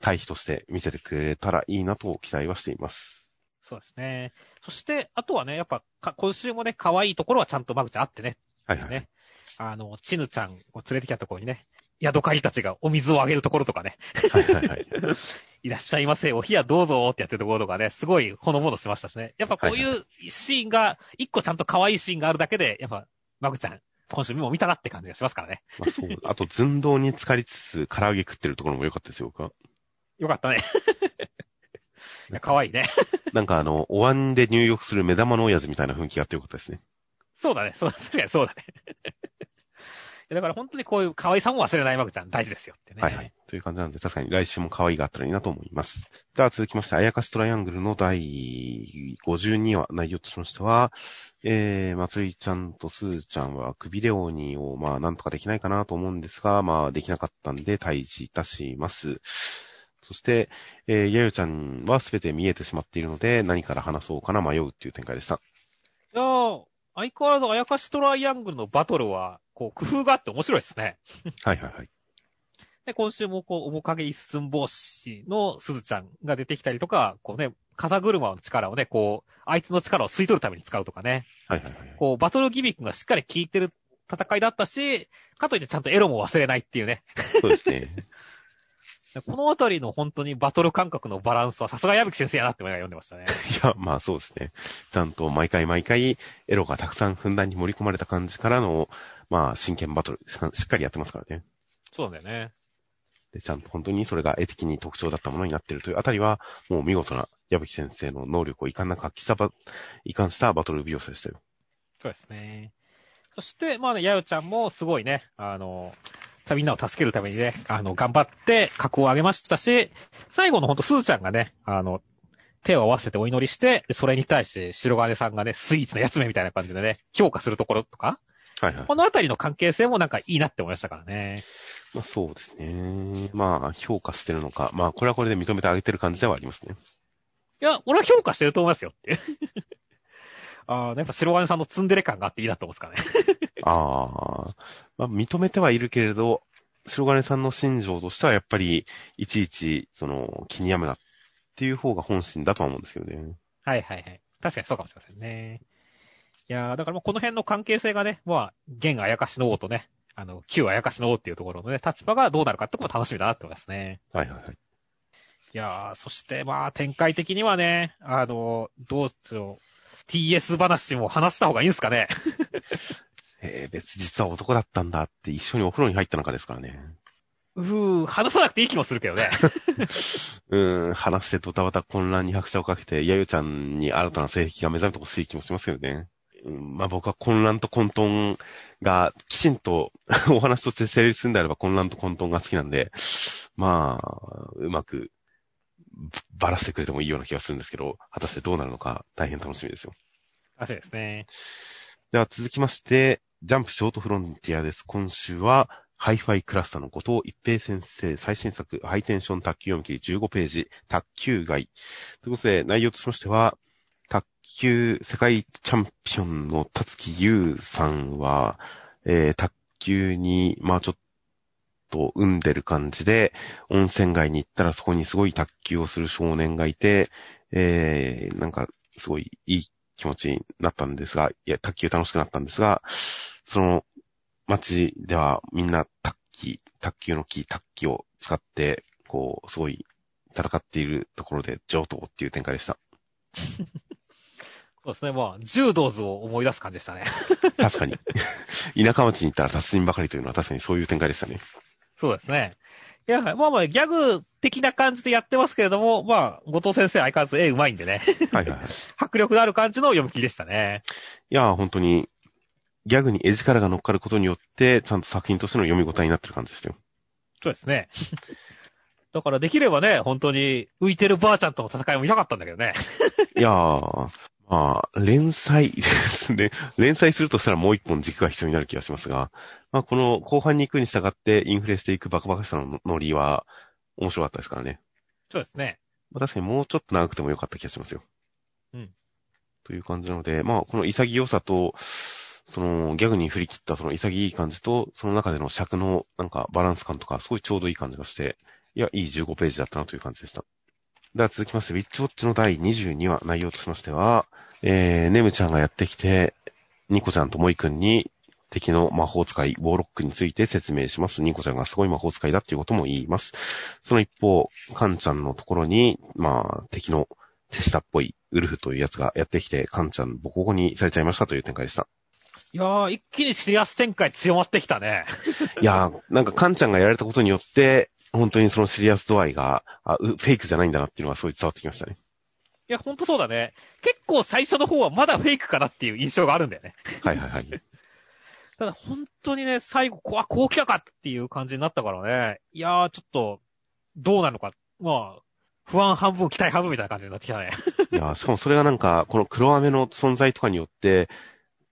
対比として見せてくれたらいいなと期待はしています。そうですね。そして、あとはね、やっぱか、今週もね、可愛いところはちゃんとマグちゃんあってね。はいはい。ね。あの、チヌちゃんを連れてきたところにね、ヤドカリたちがお水をあげるところとかね、はいはいはい。*laughs* いらっしゃいませ、お冷やどうぞってやってるところとかね、すごいほのぼのしましたしね。やっぱこういうシーンが、一個ちゃんと可愛いシーンがあるだけで、やっぱ、マグちゃん、今週も見たなって感じがしますからね。まあそう。あと、寸胴に浸かりつつ、唐揚げ食ってるところも良かったですよ、僕は。よかったね。*laughs* いや可愛いね。*laughs* なんかあの、お椀で入浴する目玉の親父みたいな雰囲気があってよかったですね。そうだね。そう、確かにそうだね。だから本当にこういう可愛さも忘れないマグちゃん大事ですよってね。はいはい。という感じなんで、確かに来週も可愛いがあったらいいなと思います。では続きまして、あやかしトライアングルの第52話、内容としましては、えー、松井ちゃんとすーちゃんは首レオニを、まあ、なんとかできないかなと思うんですが、まあ、できなかったんで、退治いたします。そして、えー、やよちゃんはすべて見えてしまっているので、何から話そうかな迷うっていう展開でした。いやー相変わらずあやかしトライアングルのバトルは、こう、工夫があって面白いですね。はいはいはい。で、今週もこう、面影一寸法師のすずちゃんが出てきたりとか、こうね、風車の力をね、こう、相手の力を吸い取るために使うとかね、はいはいはい。こう、バトルギミックがしっかり効いてる戦いだったし、かといってちゃんとエロも忘れないっていうね。そうですね。*laughs* このあたりの本当にバトル感覚のバランスはさすが矢吹先生やなって思いながら読んでましたね。*laughs* いや、まあそうですね。ちゃんと毎回毎回、エロがたくさんふんだんに盛り込まれた感じからの、まあ真剣バトルしっかりやってますからね。そうだよね。で、ちゃんと本当にそれが絵的に特徴だったものになっているというあたりは、もう見事な矢吹先生の能力を遺憾なく発揮したば、遺憾したバトル描写でしたよ。そうですね。そして、まあね、やよちゃんもすごいね、あの、みんなを助けるためにね、あの、頑張って格を上げましたし、最後のほんとすずちゃんがね、あの、手を合わせてお祈りして、でそれに対して白金さんがね、スイーツのやつめみたいな感じでね、評価するところとか、はいはい。このあたりの関係性もなんかいいなって思いましたからね。まあそうですね。まあ評価してるのか。まあこれはこれで認めてあげてる感じではありますね。いや、俺は評価してると思いますよって。*laughs* ああ、やっぱ白金さんのツンデレ感があっていいなと思うんですからね。*laughs* ああ、まあ認めてはいるけれど、白金さんの心情としてはやっぱり、いちいち、その、気に病むなっていう方が本心だとは思うんですけどね。はいはいはい。確かにそうかもしれませんね。いやーだからもうこの辺の関係性がね、まあ、現あやかしの王とね、あの、旧あやかしの王っていうところのね、立場がどうなるかってことも楽しみだなって思いますね。はいはいはい。いやーそしてまあ、展開的にはね、あの、どうしよう、TS 話も話した方がいいんですかね。*laughs* えー、別実は男だったんだって一緒にお風呂に入った中ですからね。うー、話さなくていい気もするけどね。*laughs* うーん、話してドタバタ混乱に拍車をかけて、やゆちゃんに新たな性癖が目覚めてほしい気もしますよね。うん、まあ僕は混乱と混沌がきちんと *laughs* お話として成立するんであれば混乱と混沌が好きなんで、まあ、うまくばらしてくれてもいいような気がするんですけど、果たしてどうなるのか大変楽しみですよ。確かにですね。では続きまして、ジャンプショートフロンティアです。今週は、ハイファイクラスターの後藤一平先生最新作、ハイテンション卓球読み切り15ページ、卓球外。ということで、内容としましては、卓球世界チャンピオンの辰木優さんは、えー、卓球に、まあちょっと産んでる感じで、温泉街に行ったらそこにすごい卓球をする少年がいて、えー、なんか、すごいいい気持ちになったんですが、いや、卓球楽しくなったんですが、その街ではみんな卓球、卓球の木、卓球を使って、こう、すごい戦っているところで上等っていう展開でした。*laughs* そうですね。まあ、柔道図を思い出す感じでしたね。*laughs* 確かに。田舎町に行ったら達人ばかりというのは確かにそういう展開でしたね。そうですね。いや、まあまあ、ギャグ的な感じでやってますけれども、まあ、後藤先生相変わらず絵うまいんでね。はいはいはい。*laughs* 迫力のある感じの読み切りでしたね。いやー、本当に、ギャグに絵力が乗っかることによって、ちゃんと作品としての読み応えになってる感じですよ。そうですね。*laughs* だからできればね、本当に浮いてるばあちゃんとの戦いも見たかったんだけどね。いやー、まあ、連載 *laughs* ですね。連載するとしたらもう一本軸が必要になる気がしますが、まあ、この後半に行くに従ってインフレしていくバカバカしさのノリは面白かったですからね。そうですね。まあ、確かにもうちょっと長くてもよかった気がしますよ。うん。という感じなので、まあ、この潔さと、その、ギャグに振り切ったその潔い感じと、その中での尺のなんかバランス感とか、すごいちょうどいい感じがして、いや、いい15ページだったなという感じでした。では続きまして、ウィッチウォッチの第22話、内容としましては、えー、ネムちゃんがやってきて、ニコちゃんとモイくんに、敵の魔法使い、ウォーロックについて説明します。ニコちゃんがすごい魔法使いだっていうことも言います。その一方、カンちゃんのところに、まあ、敵の手下っぽいウルフというやつがやってきて、カンちゃんボコボコにされちゃいましたという展開でした。いやー、一気にシリアス展開強まってきたね。いやー、なんかカンちゃんがやられたことによって、本当にそのシリアス度合いが、あ、うフェイクじゃないんだなっていうのがすごい伝わってきましたね。いや、ほんとそうだね。結構最初の方はまだフェイクかなっていう印象があるんだよね。はいはいはい。*laughs* ただ本当にね、最後、こわ、こう来たかっていう感じになったからね。いやー、ちょっと、どうなのか。まあ、不安半分、期待半分みたいな感じになってきたね。*laughs* いやー、しかもそれがなんか、この黒飴の存在とかによって、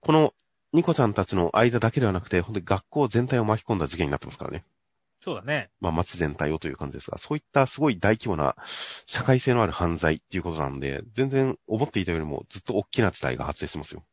このニコちゃんたちの間だけではなくて、本当に学校全体を巻き込んだ事件になってますからね。そうだね。まあ街全体をという感じですが、そういったすごい大規模な社会性のある犯罪っていうことなんで、全然思っていたよりもずっと大きな事態が発生してますよ。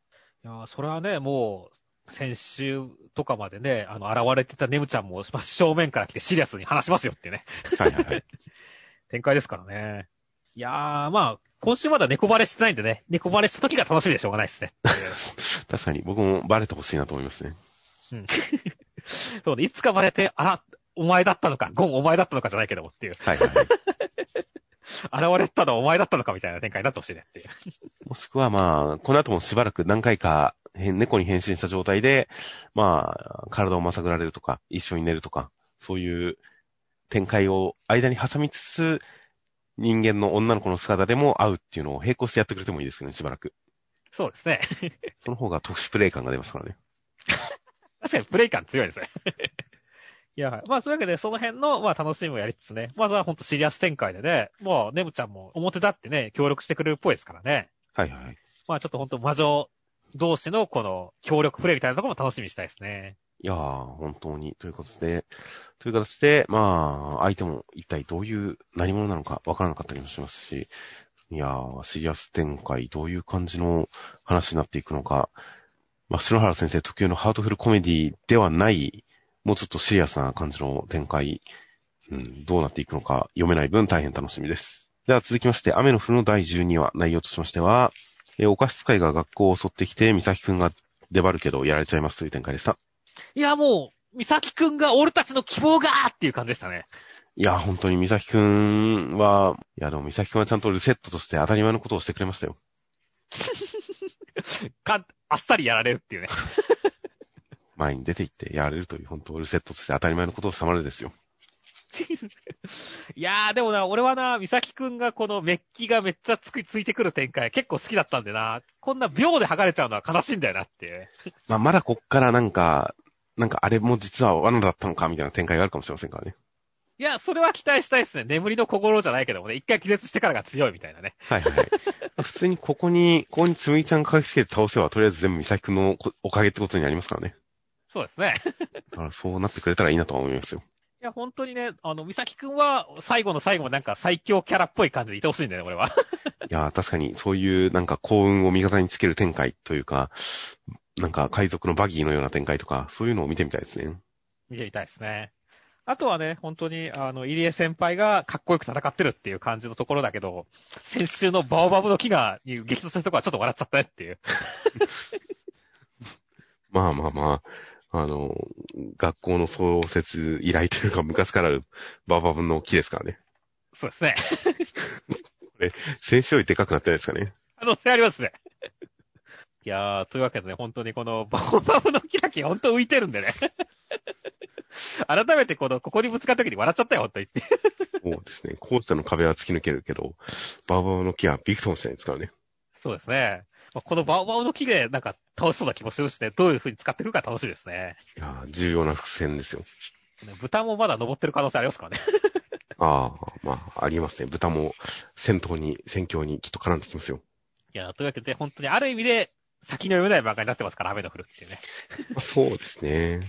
いやー、それはね、もう、先週とかまでね、あの、現れてたネムちゃんも真正面から来てシリアスに話しますよってね、はいはいはい。*laughs* 展開ですからね。いやー、まあ、今週まだ猫バレしてないんでね、猫バレした時が楽しみでしょうがないですね。*laughs* 確かに僕もバレてほしいなと思いますね。*laughs* そうね、いつかバレて、あら、お前だったのか、ゴンお前だったのかじゃないけどもっていう、はいはいはい。現れたのはお前だったのかみたいな展開になってほしいねっていう。もしくはまあ、この後もしばらく何回か変猫に変身した状態で、まあ、体をまさぐられるとか、一緒に寝るとか、そういう展開を間に挟みつつ、人間の女の子の姿でも会うっていうのを並行してやってくれてもいいですけどね、しばらく。そうですね。その方が特殊プレイ感が出ますからね。*laughs* 確かにプレイ感強いですね。いや、まあ、そういうわけで、その辺の、まあ、楽しみもやりつつね、まずはほんとシリアス展開でね、まあ、ネムちゃんも表立ってね、協力してくれるっぽいですからね。はいはいはい。まあ、ちょっとほんと魔女同士のこの協力プレイみたいなところも楽しみにしたいですね。いやー、本当に、ということで、という形で、まあ、相手も一体どういう何者なのかわからなかったりもしますし、いやー、シリアス展開、どういう感じの話になっていくのか、まあ、篠原先生特有のハートフルコメディではない、もうちょっとシリアスな感じの展開、うん、どうなっていくのか読めない分大変楽しみです。では続きまして、雨の降るの第12話、内容としましては、えーお菓子使いが学校を襲ってきて、美咲くんが出張るけどやられちゃいますという展開でした。いや、もう、美咲くんが俺たちの希望がっていう感じでしたね。いや、本当に美咲くんは、いや、でも美咲くんはちゃんとリセットとして当たり前のことをしてくれましたよ。*laughs* か、あっさりやられるっていうね。前に出て行ってやられるという、本当リセットとして当たり前のことをしたまるですよ。*laughs* いやー、でもな、俺はな、美咲くんがこのメッキがめっちゃつく、ついてくる展開結構好きだったんでな、こんな秒で剥がれちゃうのは悲しいんだよなっていう。*laughs* まあ、まだこっからなんか、なんかあれも実は罠だったのかみたいな展開があるかもしれませんからね。いや、それは期待したいですね。眠りの心じゃないけどもね、一回気絶してからが強いみたいなね。はいはいはい。*laughs* 普通にここに、ここにつむぎちゃん駆けつけて倒せば、とりあえず全部美咲くんのこおかげってことになりますからね。そうですね。だからそうなってくれたらいいなとは思いますよ。いや、本当にね、あの、美咲くんは最後の最後までなんか最強キャラっぽい感じでいてほしいんだよね、俺は。*laughs* いやー、確かにそういうなんか幸運を味方につける展開というか、なんか海賊のバギーのような展開とか、そういうのを見てみたいですね。見てみたいですね。あとはね、本当に、あの、入江先輩がかっこよく戦ってるっていう感じのところだけど、先週のバオバブの木が、に激突するところはちょっと笑っちゃったねっていう。*laughs* まあまあまあ、あの、学校の創設以来というか昔からあるバーバブの木ですからね。そうですね。先週よりでかくなってないですかね。可能性ありますね。いやー、というわけでね、本当にこのバオバブの木だけ本当浮いてるんでね。*laughs* 改めてこの、ここにぶつかった時に笑っちゃったよ、本当にって。*laughs* そうですね。校舎の壁は突き抜けるけど、バーバーの木はビクトンしないですからね。そうですね。まあこのバオバオの木でなんか楽しそうな気もするしね、どういう風に使ってくるか楽しいですね。いやー重要な伏線ですよ。ね豚もまだ登ってる可能性ありますからね。*laughs* ああ、まあ、ありますね。豚も戦闘に、戦況にきっと絡んできますよ。いや、というわけで本当にある意味で先の読めない漫画になってますから、雨の降るっていうね。*laughs* まあ、そうですね。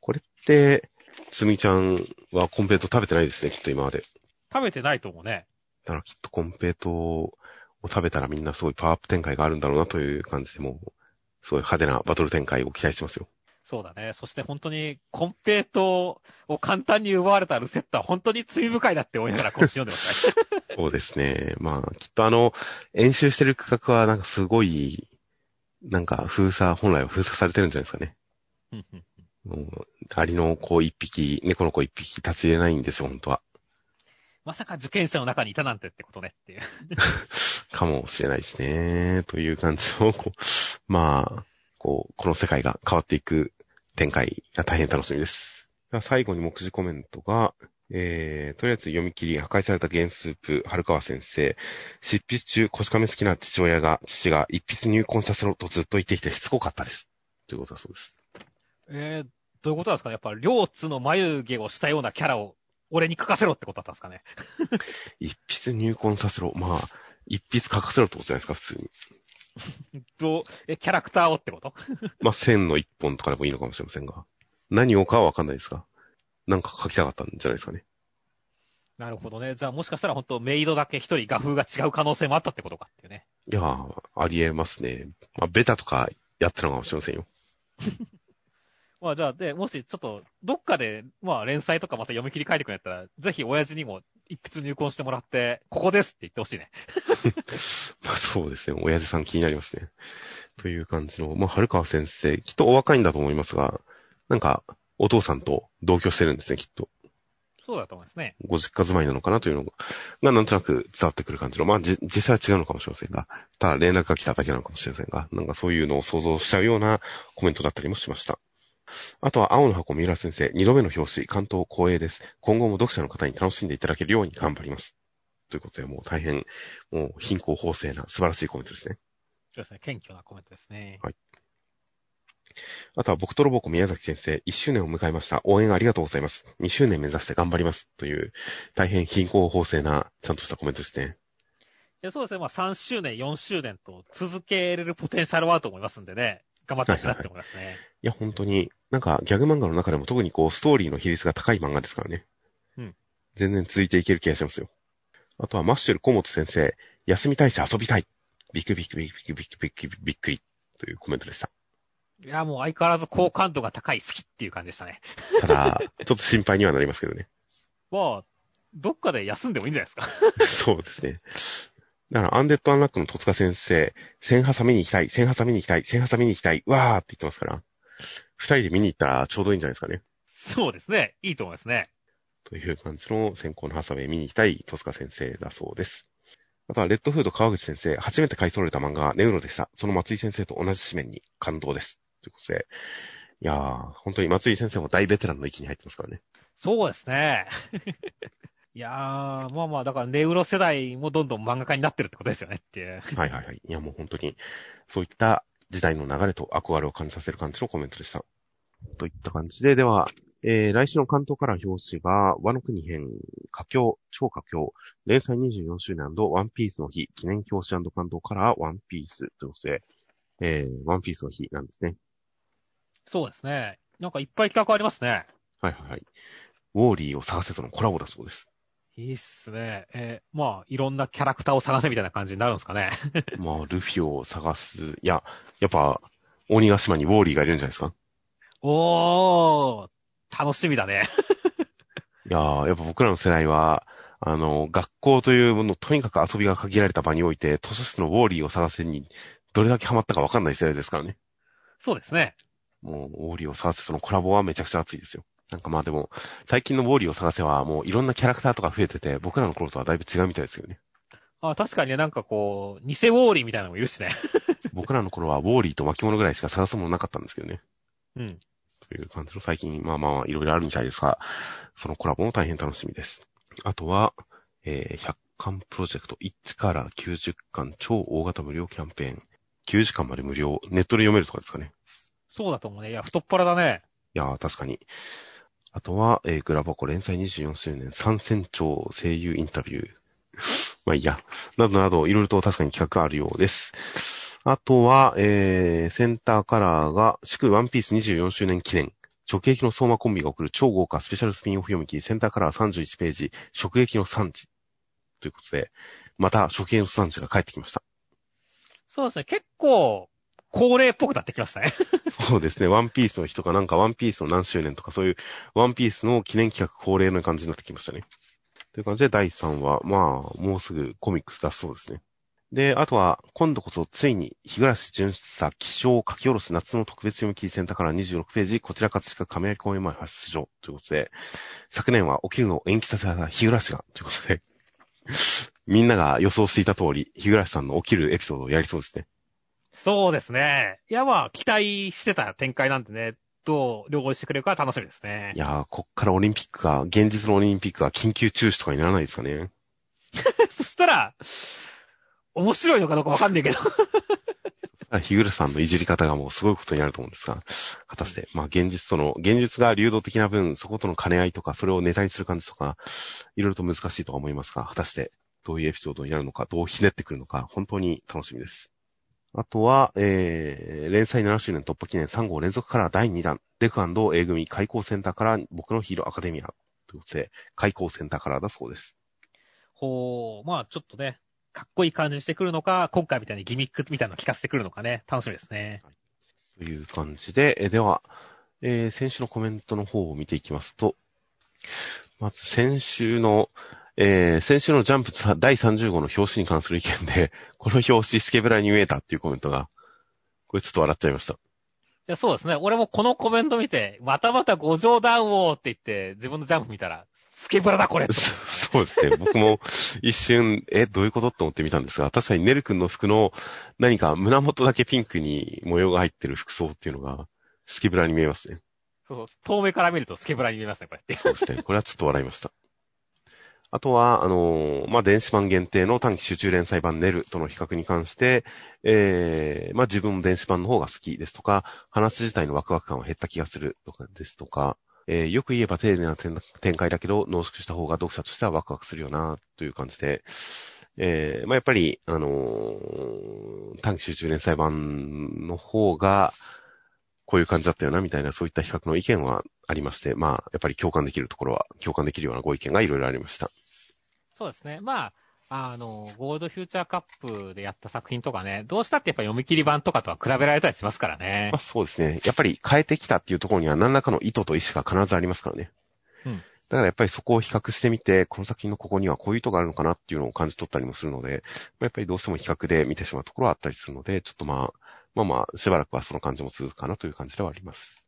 これって、つみちゃんはコンペイト食べてないですね、きっと今まで。食べてないと思うね。だからきっとコンペイトを食べたらみんなすごいパワーアップ展開があるんだろうなという感じで、もう、すごい派手なバトル展開を期待してますよ。そうだね。そして本当に、コンペイトを簡単に奪われたルセットは本当に罪深いなって思いながら今週読んでますね。そうですね。まあ、きっとあの、演習してる区画はなんかすごい、なんか封鎖、本来は封鎖されてるんじゃないですかね。うんうんもうアリの子一匹、猫の子一匹立ち入れないんですよ、本当は。まさか受験者の中にいたなんてってことねっていう。*laughs* かもしれないですね。という感じの、こう、まあ、こう、この世界が変わっていく展開が大変楽しみです。最後に目次コメントが、えー、とりあえず読み切り、破壊された原スープ、春川先生。執筆中、腰亀好きな父親が、父が一筆入魂させろとずっと言ってきてしつこかったです。ということだそうです。えー、どういうことなんですかねやっぱ、両津の眉毛をしたようなキャラを俺に書かせろってことだったんですかね一筆入魂させろ。まあ、一筆書かせろってことじゃないですか、普通に。どう、え、キャラクターをってこと？*laughs* まあ、線の一本とかでもいいのかもしれませんが。何をかはわかんないですが。なんか書きたかったんじゃないですかね。なるほどね。じゃあもしかしたら本当メイドだけ一人画風が違う可能性もあったってことかっていうね。いやー、ありえますね。まあ、ベタとかやってたのかもしれませんよ。まあじゃあ、で、もしちょっと、どっかで、まあ連載とかまた読み切り書いてくれたら、ぜひ親父にも一筆入魂してもらって、ここですって言ってほしいね。*laughs* まあ、そうですね。親父さん気になりますね。という感じの、まあ、春川先生、きっとお若いんだと思いますが、なんか、お父さんと同居してるんですね、きっと。そうだと思いますね。ご実家住まいなのかなというのが、がなんとなく伝わってくる感じの、まあ、じ、実際は違うのかもしれませんが、ただ連絡が来ただけなのかもしれませんが、なんかそういうのを想像しちゃうようなコメントだったりもしました。あとは、青の箱三浦先生、二度目の表紙、関東光栄です。今後も読者の方に楽しんでいただけるように頑張ります。ということで、もう大変、もう貧困法制な素晴らしいコメントですね。そうですね。謙虚なコメントですね。あとは僕とロボコ宮崎先生、1周年を迎えました。応援ありがとうございます。2周年目指して頑張ります。という、大変貧困法制な、ちゃんとしたコメントですね。いやそうですね。まあ3周年、4周年と続けれるポテンシャルはあると思いますんでね。頑張ってほしいなって思いますね。いや、本当に、なんかギャグ漫画の中でも特にこう、ストーリーの比率が高い漫画ですからね。うん。全然続いていける気がしますよ。あとはマッシュル小本先生、休みたいし遊びたい。ビクビクビクビクビクビクびっくり。というコメントでした。いや、もう相変わらず好感度が高い好きっていう感じでしたね。ただ、ちょっと心配にはなりますけどね。まあ、どっかで休んでもいいんじゃないですか。そうですね。だから、アンデッド・アンラックの戸塚先生、千ハサ見に行きたい、千ハサ見に行きたい、千ハサ見に行きたい、わーって言ってますから、二人で見に行ったらちょうどいいんじゃないですかね。そうですね。いいと思いますね。という感じの先行のハサミ見に行きたい戸塚先生だそうです。あとは、レッドフード川口先生、初めて買い揃えた漫画はネウロでした。その松井先生と同じ紙面に感動です。ということで、いやー、本当に松井先生も大ベテランの域に入ってますからね。そうですね。いやー、まあまあ、だからネウロ世代もどんどん漫画家になってるってことですよねっていう。はいはいはい。いやもう本当に、そういった時代の流れと憧れを感じさせる感じのコメントでした。といった感じで、では、えー、来週の関東から表紙が、和の国編、佳境、超佳境、連載24周年ワンピースの日、記念表紙関東からワンピースということで、えー、ワンピースの日なんですね。そうですね。なんかいっぱい企画ありますね。はいはいはい。ウォーリーを探せとのコラボだそうです。いいっすね。えーまあ、いろんなキャラクターを探せみたいな感じになるんですかね。*laughs* まあ、ルフィを探す。いや、やっぱ、鬼ヶ島にウォーリーがいるんじゃないですか？おー、楽しみだね。いやー、やっぱ僕らの世代は、あの、学校というもの、とにかく遊びが限られた場において、図書室のウォーリーを探せに、どれだけハマったかわかんない世代ですからね。そうですね。もう、ウォーリーを探せとのコラボはめちゃくちゃ熱いですよ。なんかまあでも、最近のウォーリーを探せはもういろんなキャラクターとか増えてて、僕らの頃とはだいぶ違うみたいですよね。あ、確かにね、なんかこう、偽ウォーリーみたいなのもいるしね。*laughs* 僕らの頃はウォーリーと巻物ぐらいしか探すものなかったんですけどね。うん。という感じの最近、まあまあまあ、いろいろあるみたいですが、そのコラボも大変楽しみです。あとは、えー100巻プロジェクト1から90巻超大型無料キャンペーン。90巻まで無料。ネットで読めるとかですかね。そうだと思うね。いや、太っ腹だね。いやー、確かに。あとは、えーグラバコ連載24周年参戦長声優インタビュー。*laughs* まあいいや。などなど、いろいろと確かに企画あるようです。あとは、えー、センターカラーが、祝ワンピース24周年記念。直撃の相馬コンビが送る超豪華スペシャルスピンオフ読み切り、センターカラー31ページ、直撃の産地。ということで、また、直撃の産地が帰ってきました。そうですね。結構、恒例っぽくなってきましたね。そうですね。ワンピースの日とか、なんかワンピースの何周年とか、そういうワンピースの記念企画恒例の感じになってきましたね。という感じで、第3話、まあ、もうすぐコミックス出すそうですね。で、あとは、今度こそついに、日暮純出さ、気象書き下ろし夏の特別読み切りセンターから26ページ、こちら葛飾亀有公園前発出場ということで、昨年は起きるのを延期させた日暮が、ということで、みんなが予想していた通り、日暮さんの起きるエピソードをやりそうですね。そうですね。いや、まあ、期待してた展開なんでね、どう両方してくれるか楽しみですねい。やー、こっからオリンピックが、現実のオリンピックが緊急中止とかにならないですかね。*laughs* そしたら、面白いのかどうかわかんないけど。日暮さんのいじり方がもうすごいことになると思うんですが、果たして、まあ現実との、現実が流動的な分、そことの兼ね合いとか、それをネタにする感じとか、いろいろと難しいとは思いますが、果たして、どういうエピソードになるのか、どうひねってくるのか、本当に楽しみです。あとは、えー、連載7周年突破記念3号連続から第2弾、デク &A 組開校センターから僕のヒーローアカデミア、ということで、開校センターからだそうです。ほう、まあちょっとね、かっこいい感じしてくるのか、今回みたいにギミックみたいなの聞かせてくるのかね、楽しみですね。という感じで、えでは、えー先週のコメントの方を見ていきますと、まず先週の、えー先週のジャンプさ第30号の表紙に関する意見で、*laughs* この表紙スケベラに見えたっていうコメントが、これちょっと笑っちゃいました。いや、そうですね。俺もこのコメント見て、またまた五条ダウンをって言って、自分のジャンプ見たら、スケブラだこれそ *laughs* そうですね。僕も一瞬、え、どういうことって思って見たんですが、確かにネル君の服の何か胸元だけピンクに模様が入ってる服装っていうのが、スケブラに見えますね。そうそう遠目から見るとスケブラに見えますね、こうやって。そうですね。これはちょっと笑いました。あとは、あのーまあ、電子版限定の短期集中連載版ネルとの比較に関して、えー、まあ、自分も電子版の方が好きですとか、話自体のワクワク感は減った気がするとかですとか、えーよく言えば丁寧な展開だけど、濃縮した方が読者としてはワクワクするよな、という感じで、えー、まあ、やっぱり、あの短期集中連載版の方が、こういう感じだったよな、みたいな、そういった比較の意見はありまして、まあ、やっぱり共感できるところは、共感できるようなご意見がいろいろありました。そうですね。まあ、あの、ゴールドフューチャーカップでやった作品とかね、どうしたってやっぱ読み切り版とかとは比べられたりしますからねまあ、。そうですね。やっぱり変えてきたっていうところには何らかの意図と意思が必ずありますからね。うんだからやっぱりそこを比較してみて、この作品のここにはこういう意図があるのかなっていうのを感じ取ったりもするので、まあやっぱりどうしても比較で見てしまうところはあったりするので、ちょっとまあ、まあまあ、しばらくはその感じも続くかなという感じではあります。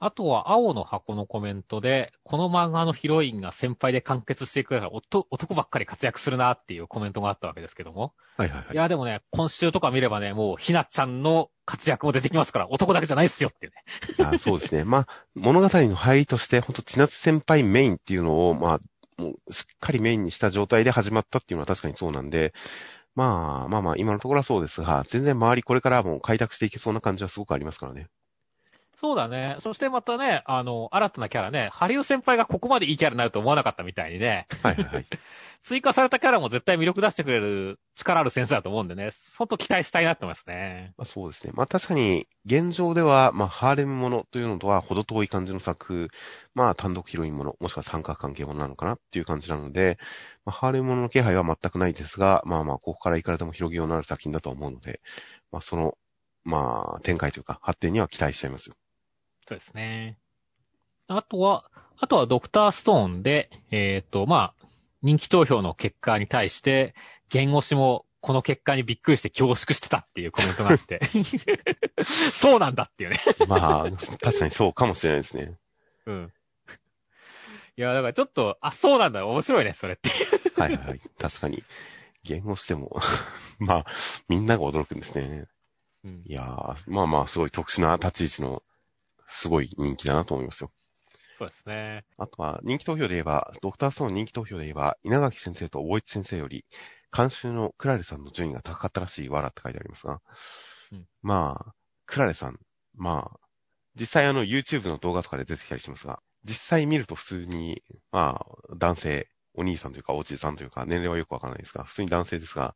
あとは、青の箱のコメントで、この漫画のヒロインが先輩で完結していくから、男ばっかり活躍するなっていうコメントがあったわけですけども。はいはいはいい。や、でもね、今週とか見ればね、もう、ひなちゃんの活躍も出てきますから、男だけじゃないっすよっていうね。いやそうですね。まあ、物語の入りとして、本当千夏先輩メインっていうのを、まあ、もう、しっかりメインにした状態で始まったっていうのは確かにそうなんで、まあ、まあまあ、今のところはそうですが、全然周りこれからも開拓していけそうな感じはすごくありますからね。そうだね。そしてまたね、あの、新たなキャラね、ハリウ先輩がここまでいいキャラになると思わなかったみたいにね、はいはいはい。*laughs* 追加されたキャラも絶対魅力出してくれる力ある先生だと思うんでね、相当期待したいなってますね。まあ、そうですね。まあ確かに、現状では、まあ、ハーレムものというのとは程遠い感じの作風、まあ単独ヒロインもの、もしくは三角関係ものなのかなっていう感じなので、まあ、ハーレムものの気配は全くないですが、まあまあ、ここからいくらでも広げようのある作品だと思うので、まあその、まあ、展開というか、発展には期待しちゃいますよ。そうですね。あとは、あとはドクターストーンで、えっ、と、まあ、人気投票の結果に対して、言語師もこの結果にびっくりして恐縮してたっていうコメントがあって、*laughs* そうなんだっていうね。まあ、確かにそうかもしれないですね。うん。いや、だからちょっと、あ、そうなんだ、面白いね、それって。はいはいはい。確かに。言語しても、*laughs* まあ、みんなが驚くんですね。うんい。やー、まあまあ、すごい特殊な立ち位置の、すごい人気だなと思いますよ。そうですね。あとは、人気投票で言えば、ドクターストーン人気投票で言えば、稲垣先生と大市先生より、監修のクラレさんの順位が高かったらしいわらって書いてありますが、うんまあ、クラレさん、まあ、実際あの YouTube の動画とかで出てきたりしますが、実際見ると普通に、まあ、男性、お兄さんというか、おじさんというか、年齢はよくわからないですが、普通に男性ですが、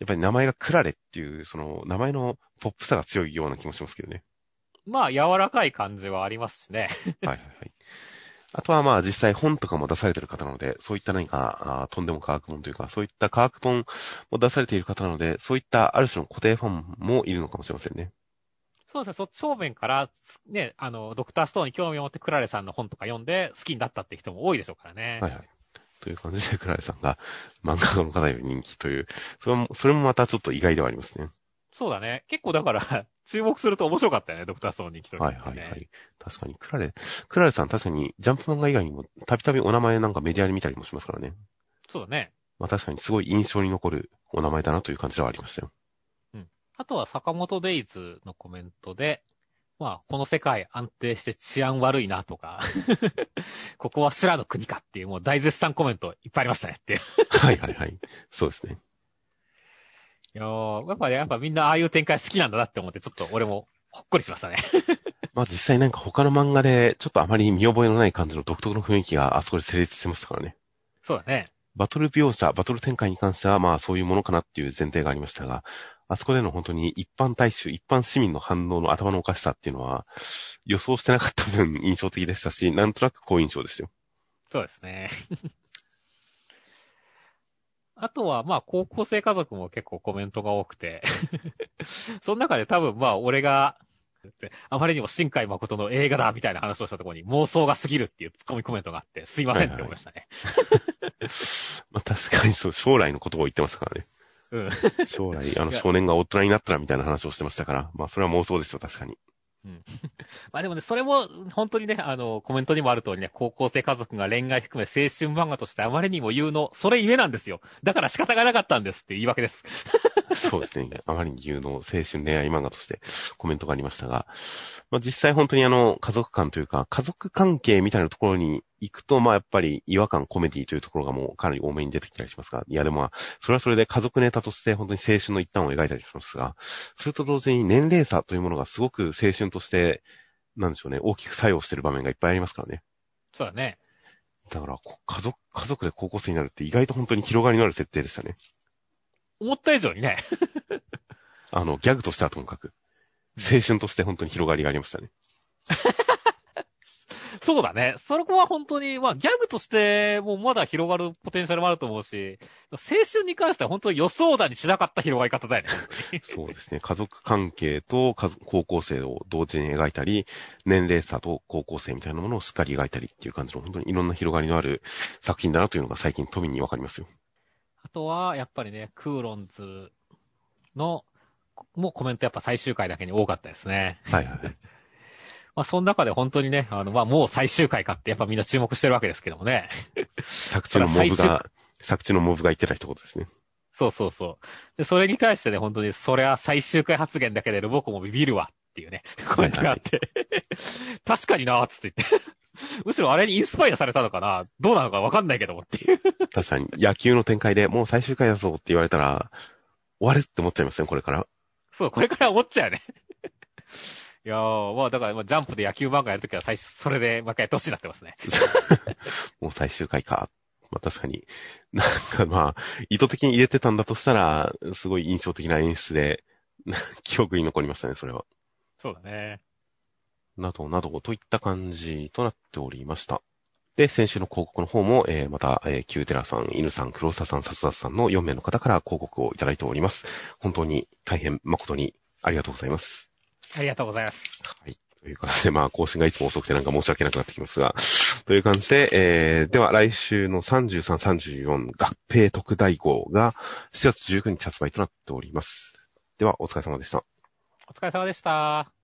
やっぱり名前がクラレっていう、その、名前のポップさが強いような気もしますけどね。まあ、柔らかい感じはありますしね。はいはいはい。あとはまあ実際本とかも出されてる方なので、そういった何か、あーとんでも科学本というか、そういった科学本も出されている方なので、そういったある種の固定ファンもいるのかもしれませんね。そうですね、そっち方面から、ね、あの、ドクターストーンに興味を持ってクラレさんの本とか読んで好きになったって人も多いでしょうからね。はいはい。という感じで、クラレさんが漫画家の方より人気という、それも、それもまたちょっと意外ではありますね。そうだね。結構だから、注目すると面白かったよね、ドクターストーンに人気とはいはいはい。確かに、クラレ、クラレさん確かにジャンプ漫画以外にもたびたびお名前なんかメディアで見たりもしますからね。そうだね。まあ確かにすごい印象に残るお名前だなという感じではありましたよ。あとは坂本デイズのコメントで、まあ、この世界安定して治安悪いなとか、*laughs* ここは修羅の国かっていうもう大絶賛コメントいっぱいありましたねっていう。はいはいはい。そうですね。いやーやっぱね、やっぱみんなああいう展開好きなんだなって思って、ちょっと俺もほっこりしましたね。*laughs* まあ実際なんか他の漫画でちょっとあまり見覚えのない感じの独特の雰囲気があそこで成立してましたからね。そうだね。バトル描写、バトル展開に関してはまあそういうものかなっていう前提がありましたが、あそこでの本当に一般大衆、一般市民の反応の頭のおかしさっていうのは予想してなかった分印象的でしたし、なんとなく好印象でしたよ。そうですね。*laughs* あとは、まあ、高校生家族も結構コメントが多くて、*laughs* その中で多分、まあ、俺が、あまりにも新海誠の映画だみたいな話をしたところに妄想が過ぎるっていうツッコミコメントがあって、すいませんって思いましたね。*laughs* まあ確かにそう、将来のことを言ってましたからね。うん。将来、あの少年が大人になったらみたいな話をしてましたから、まあそれは妄想ですよ、確かに。まあでもね、それも、本当にね、あの、コメントにもある通りね、高校生家族が恋愛含め青春漫画としてあまりにも言うの、それゆえなんですよ。だから仕方がなかったんですっていう言い訳です。そうですね。あまりに言うの青春恋愛漫画としてコメントがありましたが、まあ実際本当にあの家族間というか家族関係みたいなところに行くと、まあやっぱり違和感コメディというところがもうかなり多めに出てきたりしますが、いやでも、それはそれで家族ネタとして本当に青春の一端を描いたりしますが、それと同時に年齢差というものがすごく青春として、なんでしょうね、大きく作用している場面がいっぱいありますからね。そうだね。だから、こ家族、家族で高校生になるって意外と本当に広がりのある設定でしたね。思った以上にね。あの、ギャグとしてはともかく、青春として本当に広がりがありましたね。*laughs* そうだね。そこは本当に、まあ、ギャグとして、もうまだ広がるポテンシャルもあると思うし、青春に関しては本当に予想だにしなかった広がり方だよね。*laughs* そうですね。家族関係と高校生を同時に描いたり、年齢差と高校生みたいなものをしっかり描いたりっていう感じの本当にいろんな広がりのある作品だなというのが最近都民にわかりますよ。あとは、やっぱりね、クーロンズの、もうコメントやっぱ最終回だけに多かったですね。はいはいはい。まあ、その中で本当にね、あの、まあ、もう最終回かってやっぱみんな注目してるわけですけどもね。*laughs* 作中のモブが、*laughs* 作中のモブが言ってた一言ですね。そうそうそう。で、それに対してね、本当に、それは最終回発言だけでロボコもビビるわっていうね、コメントがあって。*laughs* 確かになーっつって言って。むしろあれにインスパイアされたのかな？どうなのかわかんないけどもっていう。確かに野球の展開でもう最終回だぞって言われたら、終わるって思っちゃいますね、これから？そう、これから思っちゃうよね。いやー、まあだから、まあジャンプで野球漫画やるときは最初、それで毎回やってほしいなってますね。*laughs* もう最終回か。まあ確かに。なんかまあ、意図的に入れてたんだとしたら、すごい印象的な演出で、*laughs* 記憶に残りましたね、それは。そうだね。などなどといった感じとなっておりました。で、先週の広告の方も、えーまた、えー、キューテラさん、犬さん、黒沢さん、殺殺さんの4名の方から広告をいただいております。本当に大変誠にありがとうございます。ありがとうございます。はい。という感じで、まあ、更新がいつも遅くてなんか申し訳なくなってきますが、という感じで、えー、では来週の33、34合併特大号が7月19日発売となっております。では、お疲れ様でした。お疲れ様でした。